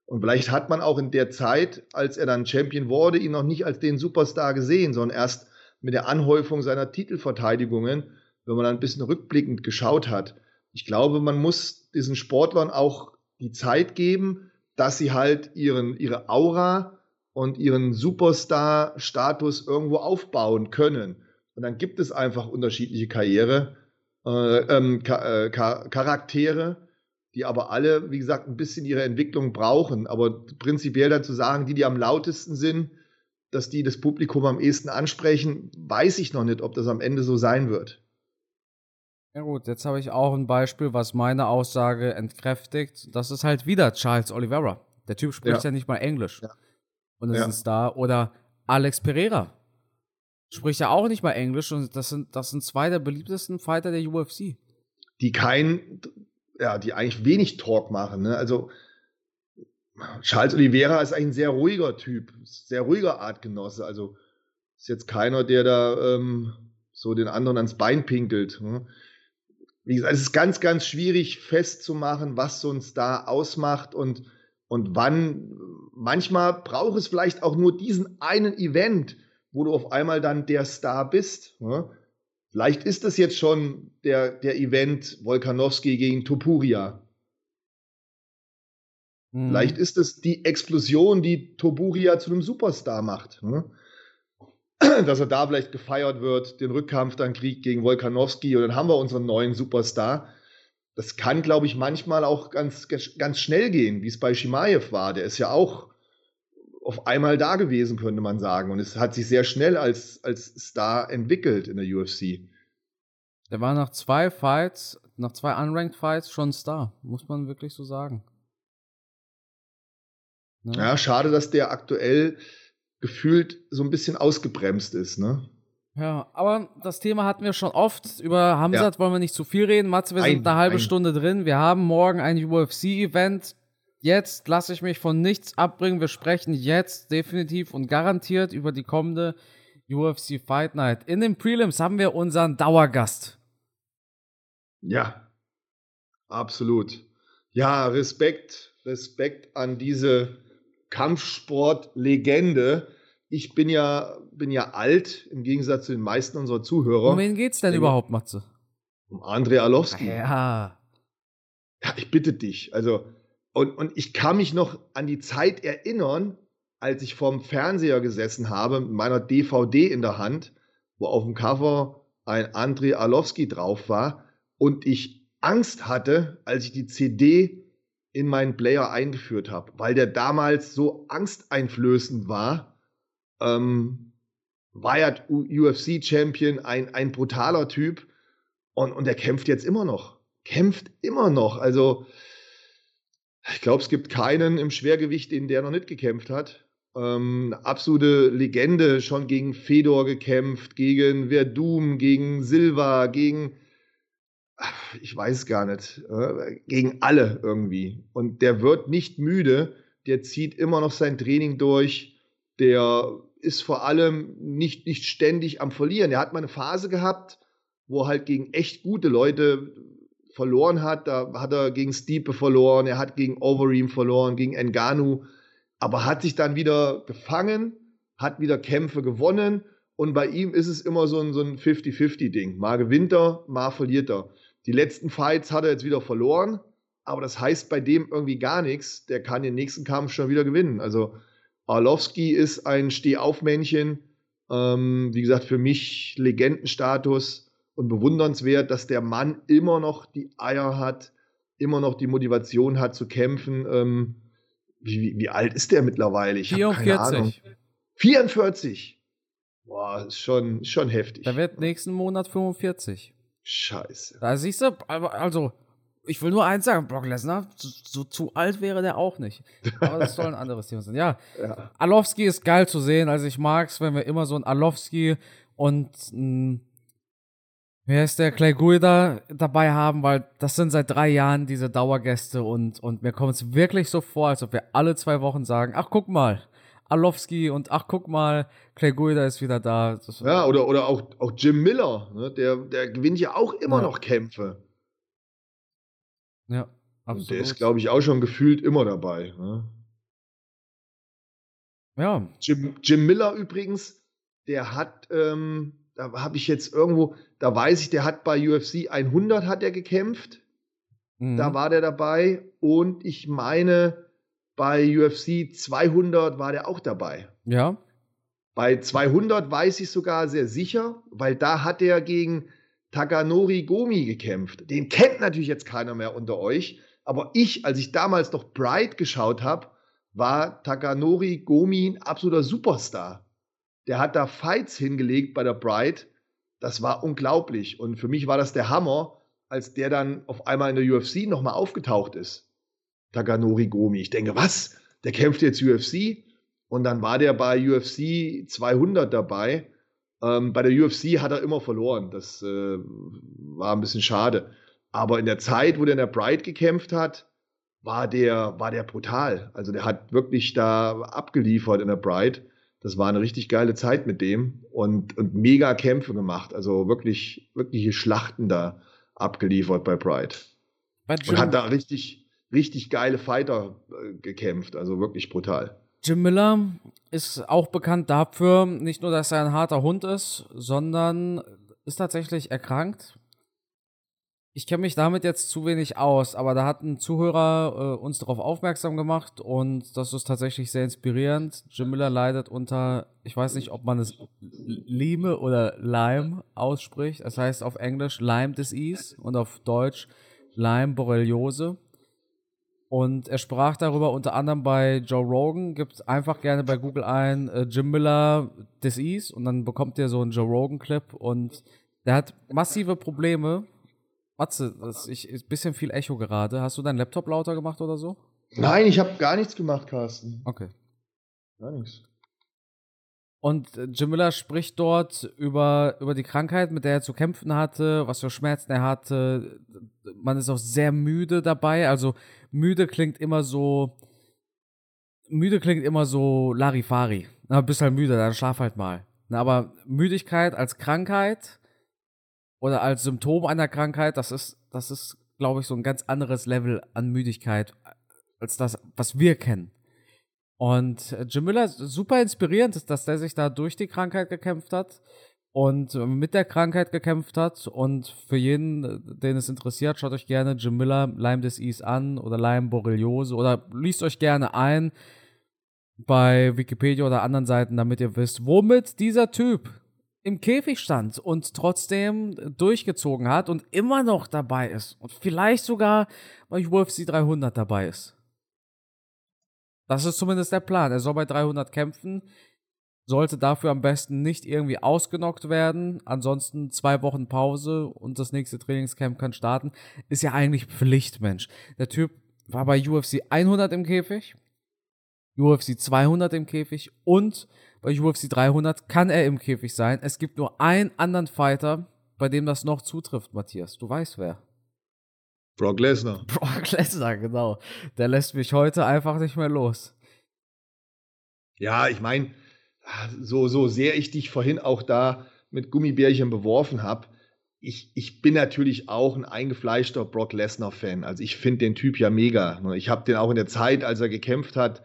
Und vielleicht hat man auch in der Zeit, als er dann Champion wurde, ihn noch nicht als den Superstar gesehen, sondern erst mit der Anhäufung seiner Titelverteidigungen, wenn man dann ein bisschen rückblickend geschaut hat. Ich glaube, man muss diesen Sportlern auch die Zeit geben, dass sie halt ihren, ihre Aura und ihren Superstar-Status irgendwo aufbauen können. Und dann gibt es einfach unterschiedliche Karriere, äh, ähm, äh, Charaktere, die aber alle, wie gesagt, ein bisschen ihre Entwicklung brauchen. Aber prinzipiell dann zu sagen, die, die am lautesten sind, dass die das Publikum am ehesten ansprechen, weiß ich noch nicht, ob das am Ende so sein wird. Ja gut, jetzt habe ich auch ein Beispiel, was meine Aussage entkräftigt. Das ist halt wieder Charles Oliveira. Der Typ spricht ja, ja nicht mal Englisch. Ja. Und ist ja. ein Star. Oder Alex Pereira. Spricht ja auch nicht mal Englisch und das sind, das sind zwei der beliebtesten Fighter der UFC. Die kein, ja, die eigentlich wenig Talk machen. Ne? Also Charles Oliveira ist eigentlich ein sehr ruhiger Typ, sehr ruhiger Artgenosse. Also ist jetzt keiner, der da ähm, so den anderen ans Bein pinkelt. Ne? Wie gesagt, es ist ganz, ganz schwierig festzumachen, was so ein Star ausmacht und, und wann. Manchmal braucht es vielleicht auch nur diesen einen Event, wo du auf einmal dann der Star bist. Ne? Vielleicht ist das jetzt schon der, der Event Volkanowski gegen Topuria. Mhm. Vielleicht ist es die Explosion, die Topuria zu einem Superstar macht. Ne? Dass er da vielleicht gefeiert wird, den Rückkampf dann kriegt gegen Volkanowski und dann haben wir unseren neuen Superstar. Das kann, glaube ich, manchmal auch ganz, ganz schnell gehen, wie es bei Shimaev war. Der ist ja auch auf einmal da gewesen, könnte man sagen. Und es hat sich sehr schnell als, als Star entwickelt in der UFC. Der war nach zwei Fights, nach zwei Unranked Fights schon Star, muss man wirklich so sagen. Ne? Ja, schade, dass der aktuell gefühlt so ein bisschen ausgebremst ist, ne? Ja, aber das Thema hatten wir schon oft. Über Hamzat ja. wollen wir nicht zu viel reden. Matze, wir sind ein, eine halbe ein. Stunde drin. Wir haben morgen ein UFC-Event jetzt lasse ich mich von nichts abbringen. Wir sprechen jetzt definitiv und garantiert über die kommende UFC Fight Night. In den Prelims haben wir unseren Dauergast. Ja, absolut. Ja, Respekt, Respekt an diese Kampfsportlegende. Ich bin ja, bin ja alt, im Gegensatz zu den meisten unserer Zuhörer. Um wen geht's denn überhaupt, Matze? Um Andrei Arlovski. Ja. Ja, ich bitte dich. Also, und, und ich kann mich noch an die Zeit erinnern, als ich vorm Fernseher gesessen habe, mit meiner DVD in der Hand, wo auf dem Cover ein Andrei Arlovski drauf war und ich Angst hatte, als ich die CD in meinen Player eingeführt habe, weil der damals so angsteinflößend war. Ähm, war ja UFC-Champion, ein, ein brutaler Typ und, und er kämpft jetzt immer noch. Kämpft immer noch. Also, ich glaube, es gibt keinen im Schwergewicht, den der noch nicht gekämpft hat. Ähm, absolute Legende, schon gegen Fedor gekämpft, gegen Verdum, gegen Silva, gegen, ich weiß gar nicht, äh, gegen alle irgendwie. Und der wird nicht müde, der zieht immer noch sein Training durch, der ist vor allem nicht, nicht ständig am Verlieren. Er hat mal eine Phase gehabt, wo er halt gegen echt gute Leute verloren hat. Da hat er gegen Stiepe verloren, er hat gegen Overeem verloren, gegen Enganu, aber hat sich dann wieder gefangen, hat wieder Kämpfe gewonnen und bei ihm ist es immer so ein, so ein 50-50-Ding. Mal gewinnt er, mal verliert er. Die letzten Fights hat er jetzt wieder verloren, aber das heißt bei dem irgendwie gar nichts. Der kann den nächsten Kampf schon wieder gewinnen. Also Arlovski ist ein Stehaufmännchen. Ähm, wie gesagt, für mich Legendenstatus und bewundernswert, dass der Mann immer noch die Eier hat, immer noch die Motivation hat zu kämpfen. Ähm, wie, wie, alt ist der mittlerweile? Ich 44. 44. Boah, ist schon, schon heftig. Der wird nächsten Monat 45. Scheiße. Da siehst du, also, ich will nur eins sagen, Brock Lesnar, so, so, zu alt wäre der auch nicht. Aber das soll ein anderes Thema sein. Ja, ja. Alowski ist geil zu sehen. Also ich mag es, wenn wir immer so ein Alowski und ein Wer ist der Clay Guida dabei haben, weil das sind seit drei Jahren diese Dauergäste und, und mir kommt es wirklich so vor, als ob wir alle zwei Wochen sagen, ach guck mal, Alowski und ach guck mal, Clay Guida ist wieder da. Das ja, oder, oder auch, auch Jim Miller, ne? der, der gewinnt ja auch immer ja. noch Kämpfe. Ja, absolut. Der ist, glaube ich, auch schon gefühlt immer dabei. Ne? Ja. Jim, Jim Miller übrigens, der hat, ähm, da habe ich jetzt irgendwo, da weiß ich, der hat bei UFC 100 hat er gekämpft. Mhm. Da war der dabei. Und ich meine, bei UFC 200 war der auch dabei. Ja. Bei 200 weiß ich sogar sehr sicher, weil da hat er gegen Takanori Gomi gekämpft. Den kennt natürlich jetzt keiner mehr unter euch. Aber ich, als ich damals noch Bright geschaut habe, war Takanori Gomi ein absoluter Superstar. Der hat da Fights hingelegt bei der Bright. Das war unglaublich. Und für mich war das der Hammer, als der dann auf einmal in der UFC nochmal aufgetaucht ist. Takanori Gomi. Ich denke, was? Der kämpft jetzt UFC? Und dann war der bei UFC 200 dabei. Ähm, bei der UFC hat er immer verloren. Das äh, war ein bisschen schade. Aber in der Zeit, wo der in der Bright gekämpft hat, war der, war der brutal. Also der hat wirklich da abgeliefert in der Bright. Das war eine richtig geile Zeit mit dem und, und mega Kämpfe gemacht. Also wirklich, wirkliche Schlachten da abgeliefert bei Pride. Und hat da richtig, richtig geile Fighter äh, gekämpft. Also wirklich brutal. Jim Miller ist auch bekannt dafür, nicht nur, dass er ein harter Hund ist, sondern ist tatsächlich erkrankt ich kenne mich damit jetzt zu wenig aus, aber da hat ein Zuhörer äh, uns darauf aufmerksam gemacht und das ist tatsächlich sehr inspirierend. Jim Miller leidet unter, ich weiß nicht, ob man es Lime oder Lyme ausspricht. Das heißt auf Englisch Lyme Disease und auf Deutsch Lyme Borreliose. Und er sprach darüber unter anderem bei Joe Rogan. Gibt einfach gerne bei Google ein äh, Jim Miller Disease und dann bekommt ihr so einen Joe Rogan Clip und der hat massive Probleme Matze, das ist ein bisschen viel Echo gerade. Hast du deinen Laptop lauter gemacht oder so? Nein, ich habe gar nichts gemacht, Carsten. Okay. Gar nichts. Und äh, Jim Miller spricht dort über, über die Krankheit, mit der er zu kämpfen hatte, was für Schmerzen er hatte. Man ist auch sehr müde dabei. Also müde klingt immer so. Müde klingt immer so Larifari. Na, bist halt müde, dann schlaf halt mal. Na, aber Müdigkeit als Krankheit oder als Symptom einer Krankheit, das ist, das ist, glaube ich, so ein ganz anderes Level an Müdigkeit als das, was wir kennen. Und äh, Jim Miller, super inspirierend, dass der sich da durch die Krankheit gekämpft hat und mit der Krankheit gekämpft hat. Und für jeden, den es interessiert, schaut euch gerne Jim Miller, Lyme Disease an oder Lyme Borreliose oder liest euch gerne ein bei Wikipedia oder anderen Seiten, damit ihr wisst, womit dieser Typ im Käfig stand und trotzdem durchgezogen hat und immer noch dabei ist und vielleicht sogar bei UFC 300 dabei ist. Das ist zumindest der Plan. Er soll bei 300 kämpfen, sollte dafür am besten nicht irgendwie ausgenockt werden. Ansonsten zwei Wochen Pause und das nächste Trainingscamp kann starten. Ist ja eigentlich Pflicht, Mensch. Der Typ war bei UFC 100 im Käfig, UFC 200 im Käfig und bei UFC 300 kann er im Käfig sein. Es gibt nur einen anderen Fighter, bei dem das noch zutrifft, Matthias. Du weißt wer. Brock Lesnar. Brock Lesnar, genau. Der lässt mich heute einfach nicht mehr los. Ja, ich meine, so, so sehr ich dich vorhin auch da mit Gummibärchen beworfen habe, ich, ich bin natürlich auch ein eingefleischter Brock Lesnar-Fan. Also ich finde den Typ ja mega. Ich habe den auch in der Zeit, als er gekämpft hat,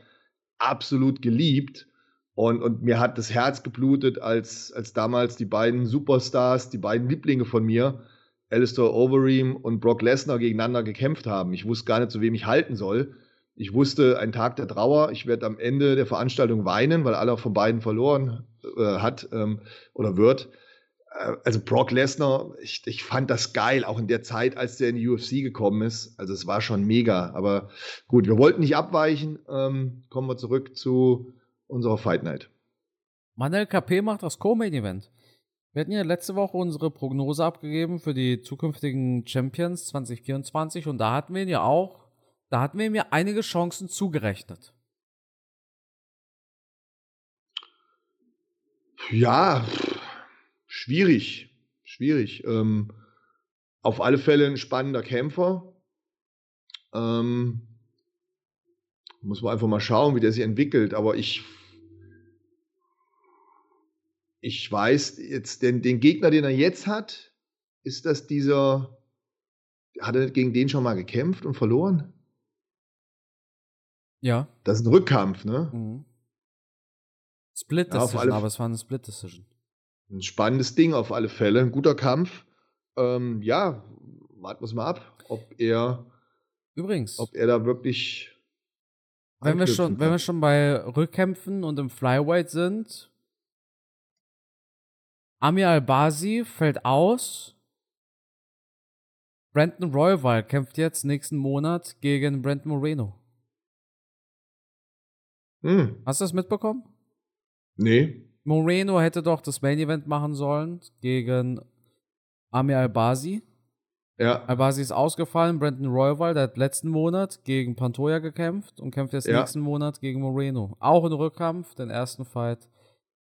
absolut geliebt. Und, und mir hat das Herz geblutet, als, als damals die beiden Superstars, die beiden Lieblinge von mir, Alistair Overeem und Brock Lesnar gegeneinander gekämpft haben. Ich wusste gar nicht, zu wem ich halten soll. Ich wusste, ein Tag der Trauer, ich werde am Ende der Veranstaltung weinen, weil einer von beiden verloren äh, hat ähm, oder wird. Äh, also Brock Lesnar, ich, ich fand das geil, auch in der Zeit, als der in die UFC gekommen ist. Also es war schon mega. Aber gut, wir wollten nicht abweichen. Ähm, kommen wir zurück zu unserer Fight Night. Manel KP macht das Co-Main-Event. Wir hatten ja letzte Woche unsere Prognose abgegeben für die zukünftigen Champions 2024 und da hatten wir ihn ja auch, da hatten wir ihm einige Chancen zugerechnet. Ja, schwierig, schwierig. Ähm, auf alle Fälle ein spannender Kämpfer. Ähm, muss man einfach mal schauen, wie der sich entwickelt. Aber ich ich weiß jetzt, den, den Gegner, den er jetzt hat, ist das dieser, hat er gegen den schon mal gekämpft und verloren? Ja. Das ist ein Rückkampf, ne? Mhm. Split Ja, auf Decision, alle- aber es war eine Split Decision. Ein spannendes Ding auf alle Fälle. Ein guter Kampf. Ähm, ja, warten wir es mal ab, ob er, Übrigens, ob er da wirklich. wenn wir, schon, wenn wir schon bei Rückkämpfen und im Flyweight sind, Amir Al-Basi fällt aus. Brandon Royval kämpft jetzt nächsten Monat gegen Brandon Moreno. Hm, Hast du das mitbekommen? nee. Moreno hätte doch das Main Event machen sollen gegen Amir Al-Basi. Ja, Al-Basi ist ausgefallen. Brandon Royval, der hat letzten Monat gegen Pantoja gekämpft und kämpft jetzt Ja. nächsten Monat gegen Moreno. Auch in Rückkampf. Den ersten Fight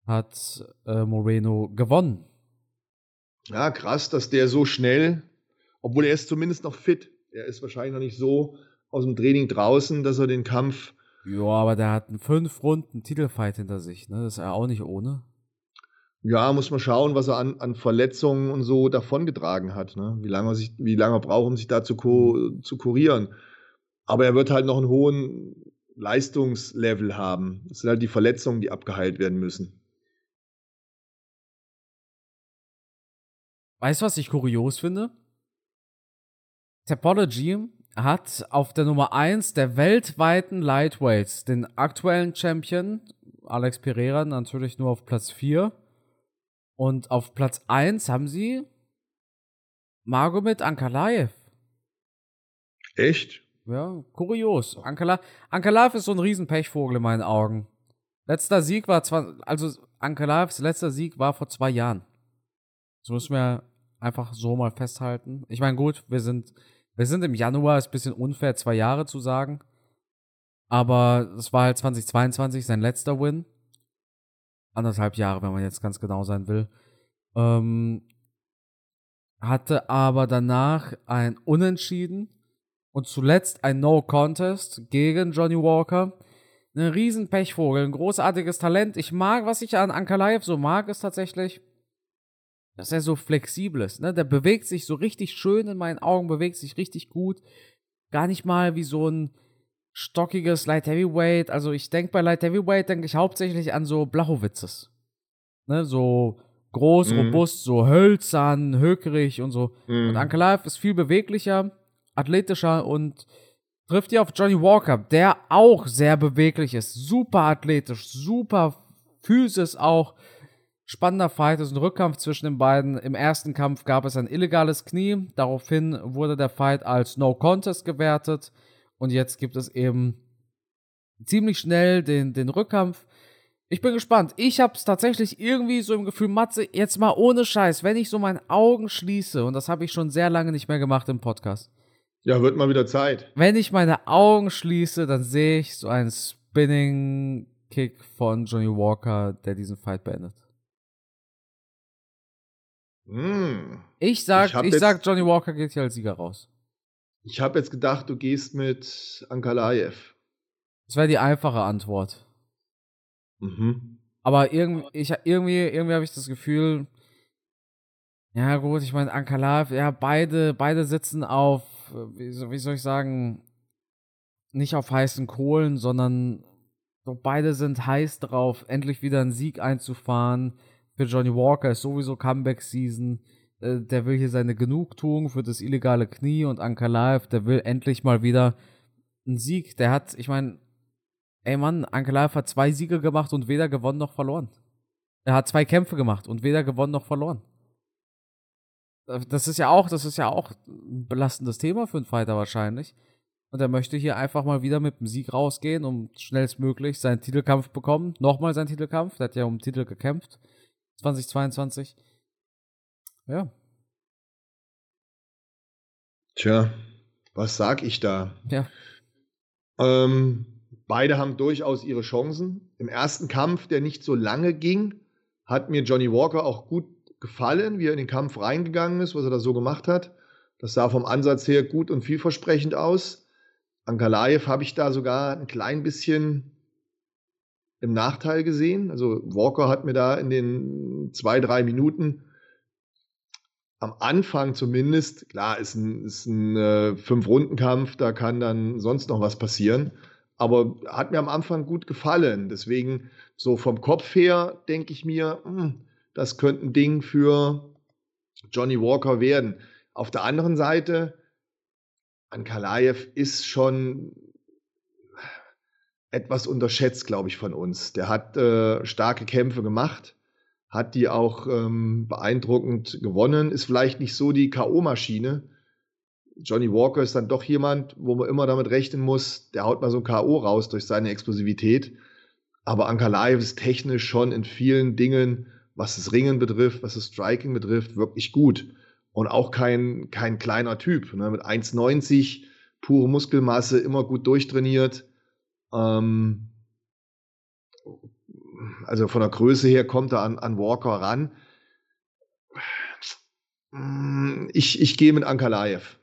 hat äh, Moreno gewonnen. ja, krass, dass der so schnell, obwohl er ist zumindest noch fit. Er ist wahrscheinlich noch nicht so aus dem Training draußen, dass er den Kampf. Ja, aber der hat einen fünf Runden Titelfight hinter sich. Ne? Das ist ja auch nicht ohne. Ja, muss man schauen, was er an, an Verletzungen und so davongetragen hat. Ne? Wie lange er sich, wie lange er braucht, um sich da zu, zu kurieren. Aber er wird halt noch einen hohen Leistungslevel haben. Es sind halt die Verletzungen, die abgeheilt werden müssen. Weißt du, was ich kurios finde? Topology hat auf der Nummer 1 der weltweiten Lightweights den aktuellen Champion, Alex Pereira, natürlich nur auf Platz 4. Und auf Platz 1 haben sie Magomed Ankalaev. Echt? Ja, kurios. Ankala Ankalaev ist so ein Riesenpechvogel in meinen Augen. Letzter Sieg war zwar, also Ankalaevs letzter Sieg war vor zwei Jahren. Das müssen wir einfach so mal festhalten. Ich meine, gut, wir sind, wir sind im Januar, ist ein bisschen unfair, zwei Jahre zu sagen. Aber es war halt 2022 sein letzter Win. Anderthalb Jahre, wenn man jetzt ganz genau sein will. Ähm, hatte aber danach ein Unentschieden und zuletzt ein No Contest gegen Johnny Walker. Ein riesen Pechvogel, ein großartiges Talent. Ich mag, was ich an Ankalaev so mag, ist tatsächlich, dass er so flexibel ist. Ne? Der bewegt sich so richtig schön in meinen Augen, bewegt sich richtig gut. Gar nicht mal wie so ein stockiges Light Heavyweight. Also ich denke bei Light Heavyweight denke ich hauptsächlich an so Blachowitzes. Ne? So groß, Mhm. robust, so hölzern, höckrig und so. Mhm. Und Ankalaev ist viel beweglicher, athletischer und trifft hier auf Johnny Walker, der auch sehr beweglich ist, super athletisch, super Physis auch. Spannender Fight, ist ein Rückkampf zwischen den beiden. Im ersten Kampf gab es ein illegales Knie, daraufhin wurde der Fight als No Contest gewertet und jetzt gibt es eben ziemlich schnell den, den Rückkampf. Ich bin gespannt. Ich habe es tatsächlich irgendwie so im Gefühl, Matze, jetzt mal ohne Scheiß, wenn ich so meine Augen schließe, und das habe ich schon sehr lange nicht mehr gemacht im Podcast, Ja, wird mal wieder Zeit. wenn ich meine Augen schließe, dann sehe ich so einen Spinning-Kick von Johnny Walker, der diesen Fight beendet. Hm. Ich sag, Ich ich, sag, Johnny Walker geht hier als Sieger raus. Ich habe jetzt gedacht, du gehst mit Ankalaev. Das wäre die einfache Antwort. Mhm. Aber irgendwie, ich, irgendwie, irgendwie habe ich das Gefühl, ja gut, ich meine, Ankalaev, ja, beide, beide sitzen auf, wie, so- wie soll ich sagen, nicht auf heißen Kohlen, sondern so beide sind heiß drauf, endlich wieder einen Sieg einzufahren. Für Johnny Walker ist sowieso Comeback-Season. Äh, Der will hier seine Genugtuung für das illegale Knie und Ankalaev, der will endlich mal wieder einen Sieg. Der hat, ich meine, ey Mann, Ankalaev hat zwei Siege gemacht und weder gewonnen noch verloren. Er hat zwei Kämpfe gemacht und weder gewonnen noch verloren. Äh, Das ist ja auch, das ist ja auch ein belastendes Thema für einen Fighter wahrscheinlich. Und er möchte hier einfach mal wieder mit dem Sieg rausgehen, um schnellstmöglich seinen Titelkampf bekommen. Nochmal seinen Titelkampf. Der hat ja um den Titel gekämpft. 2022. Ja. Tja, was sag ich da? Ja. Ähm, beide haben durchaus ihre Chancen. Im ersten Kampf, der nicht so lange ging, hat mir Johnny Walker auch gut gefallen, wie er in den Kampf reingegangen ist, was er da so gemacht hat. Das sah vom Ansatz her gut und vielversprechend aus. Ankalaev habe ich da sogar ein klein bisschen im Nachteil gesehen. Also Walker hat mir da in den zwei, drei Minuten am Anfang zumindest, klar, ist ein, ist ein äh, Fünf-Runden-Kampf, da kann dann sonst noch was passieren. Aber hat mir am Anfang gut gefallen. Deswegen, so vom Kopf her, denke ich mir, mh, hm, das könnte ein Ding für Johnny Walker werden. Auf der anderen Seite, Ankalaev ist schon etwas unterschätzt, glaube ich, von uns. Der hat äh, starke Kämpfe gemacht, hat die auch ähm, beeindruckend gewonnen, ist vielleicht nicht so die K.O.-Maschine. Johnny Walker ist dann doch jemand, wo man immer damit rechnen muss, der haut mal so ein K.O. raus durch seine Explosivität. Aber Ankalaev ist technisch schon in vielen Dingen, was das Ringen betrifft, was das Striking betrifft, wirklich gut. Und auch kein, kein kleiner Typ. Ne? Mit 1,90, pure Muskelmasse, immer gut durchtrainiert ähm, also von der Größe her kommt er an, an Walker ran. Ich, ich gehe mit Ankalaev.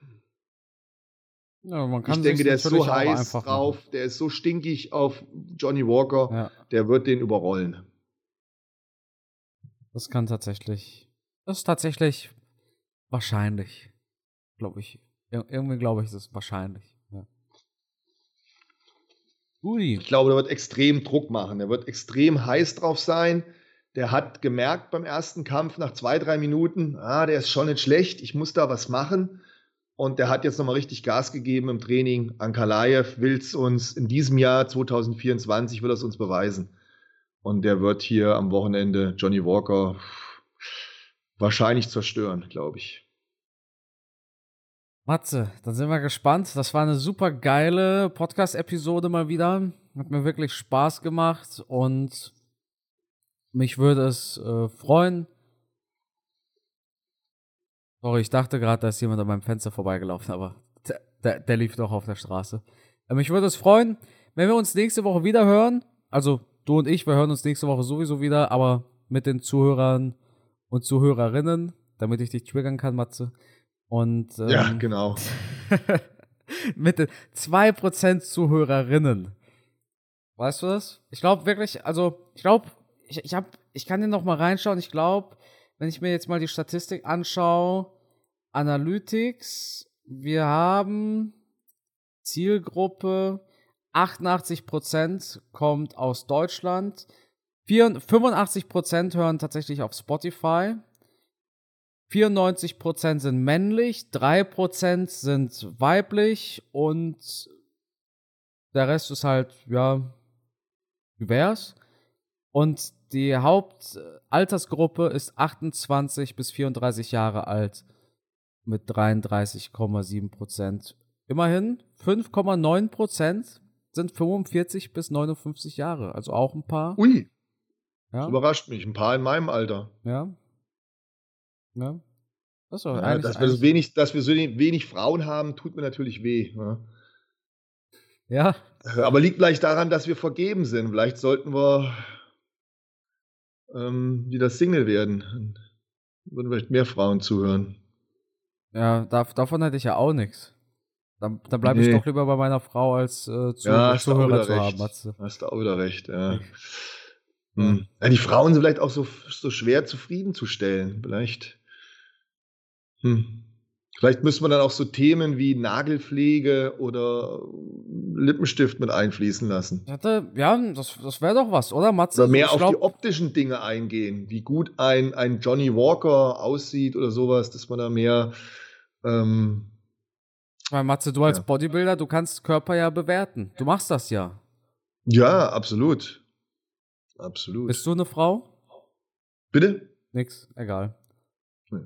Ja, ich denke, der ist so heiß drauf, machen. der ist so stinkig auf Johnny Walker, ja. der wird den überrollen. Das kann tatsächlich, das ist tatsächlich wahrscheinlich, glaube ich. Ir irgendwie glaube ich, das ist wahrscheinlich. Ui. Ich glaube, der wird extrem Druck machen. Der wird extrem heiß drauf sein. Der hat gemerkt beim ersten Kampf nach zwei, drei Minuten, ah, der ist schon nicht schlecht, ich muss da was machen. Und der hat jetzt nochmal richtig Gas gegeben im Training. Ankalaev will es uns in diesem Jahr 2024 will es uns beweisen. Und der wird hier am Wochenende Johnny Walker wahrscheinlich zerstören, glaube ich. Matze, dann sind wir gespannt. Das war eine super geile Podcast-Episode mal wieder. Hat mir wirklich Spaß gemacht und mich würde es äh, freuen. Sorry, ich dachte gerade, da ist jemand an meinem Fenster vorbeigelaufen, aber der, der lief doch auf der Straße. Äh, mich würde es freuen, wenn wir uns nächste Woche wieder hören. Also du und ich, wir hören uns nächste Woche sowieso wieder, aber mit den Zuhörern und Zuhörerinnen, damit ich dich triggern kann, Matze. Und ähm, ja, genau. mit den 2% Zuhörerinnen. Weißt du das? Ich glaube wirklich, also ich glaube, ich, ich, hab, ich kann hier noch mal reinschauen. Ich glaube, wenn ich mir jetzt mal die Statistik anschaue, Analytics, wir haben Zielgruppe 88% kommt aus Deutschland, 85% hören tatsächlich auf Spotify, 94% sind männlich, 3% sind weiblich und der Rest ist halt, ja, divers. Und die Hauptaltersgruppe ist 28 bis 34 Jahre alt mit 33,7%. Immerhin 5,9% sind 45 bis 59 Jahre, also auch ein paar. Ui. Ja. Das überrascht mich, ein paar in meinem Alter. Ja, Ne? Das ja, dass, wir so wenig, dass wir so wenig Frauen haben, tut mir natürlich weh. Ne? Ja. Aber liegt vielleicht daran, dass wir vergeben sind. Vielleicht sollten wir ähm, wieder Single werden. Würden vielleicht mehr Frauen zuhören. Ja, da, davon hätte ich ja auch nichts. Dann, dann bleibe nee. ich doch lieber bei meiner Frau, als äh, zu, ja, Zuhörer zu haben. Matze. Hast du auch wieder recht, ja. Hm. ja. Die Frauen sind vielleicht auch so, so schwer zufriedenzustellen. Vielleicht hm. Vielleicht müssen wir dann auch so Themen wie Nagelpflege oder Lippenstift mit einfließen lassen. Ja, das, das wäre doch was, oder Matze? Oder mehr auf glaub... die optischen Dinge eingehen, wie gut ein, ein Johnny Walker aussieht oder sowas, dass man da mehr. Ähm, Weil Matze, du als ja. Bodybuilder, du kannst Körper ja bewerten. Du machst das ja. Ja, absolut. Absolut. Bist du eine Frau? Bitte? Nix, egal.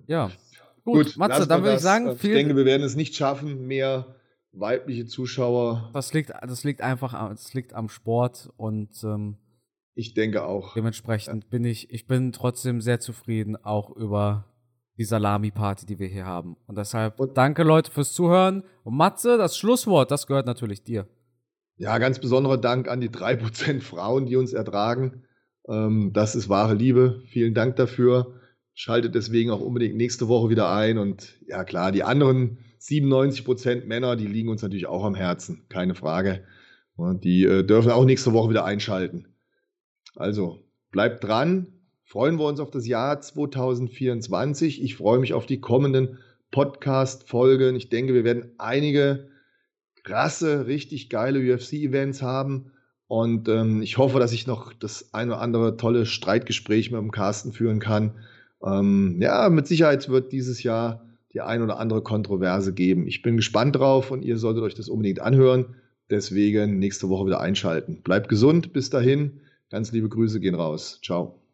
Ja. Gut, Gut Matze, dann würde ich sagen, ich denke, wir werden es nicht schaffen, mehr weibliche Zuschauer. Das liegt, das liegt einfach, das liegt am Sport und ähm, ich denke auch. Dementsprechend ja. bin ich, ich bin trotzdem sehr zufrieden auch über die Salami-Party, die wir hier haben. Und deshalb und danke Leute fürs Zuhören. Und Matze, das Schlusswort, das gehört natürlich dir. Ja, ganz besonderer Dank an die drei Prozent Frauen, die uns ertragen. Ähm, das ist wahre Liebe. Vielen Dank dafür. Schaltet deswegen auch unbedingt nächste Woche wieder ein. Und ja klar, die anderen 97 Prozent Männer, die liegen uns natürlich auch am Herzen, keine Frage. Und die äh, dürfen auch nächste Woche wieder einschalten. Also bleibt dran, freuen wir uns auf das Jahr 2024. Ich freue mich auf die kommenden Podcast-Folgen. Ich denke, wir werden einige krasse, richtig geile UFC-Events haben. Und ähm, ich hoffe, dass ich noch das ein oder andere tolle Streitgespräch mit dem Carsten führen kann. Ähm, ja, mit Sicherheit wird dieses Jahr die ein oder andere Kontroverse geben. Ich bin gespannt drauf und ihr solltet euch das unbedingt anhören. Deswegen nächste Woche wieder einschalten. Bleibt gesund, bis dahin. Ganz liebe Grüße gehen raus. Ciao.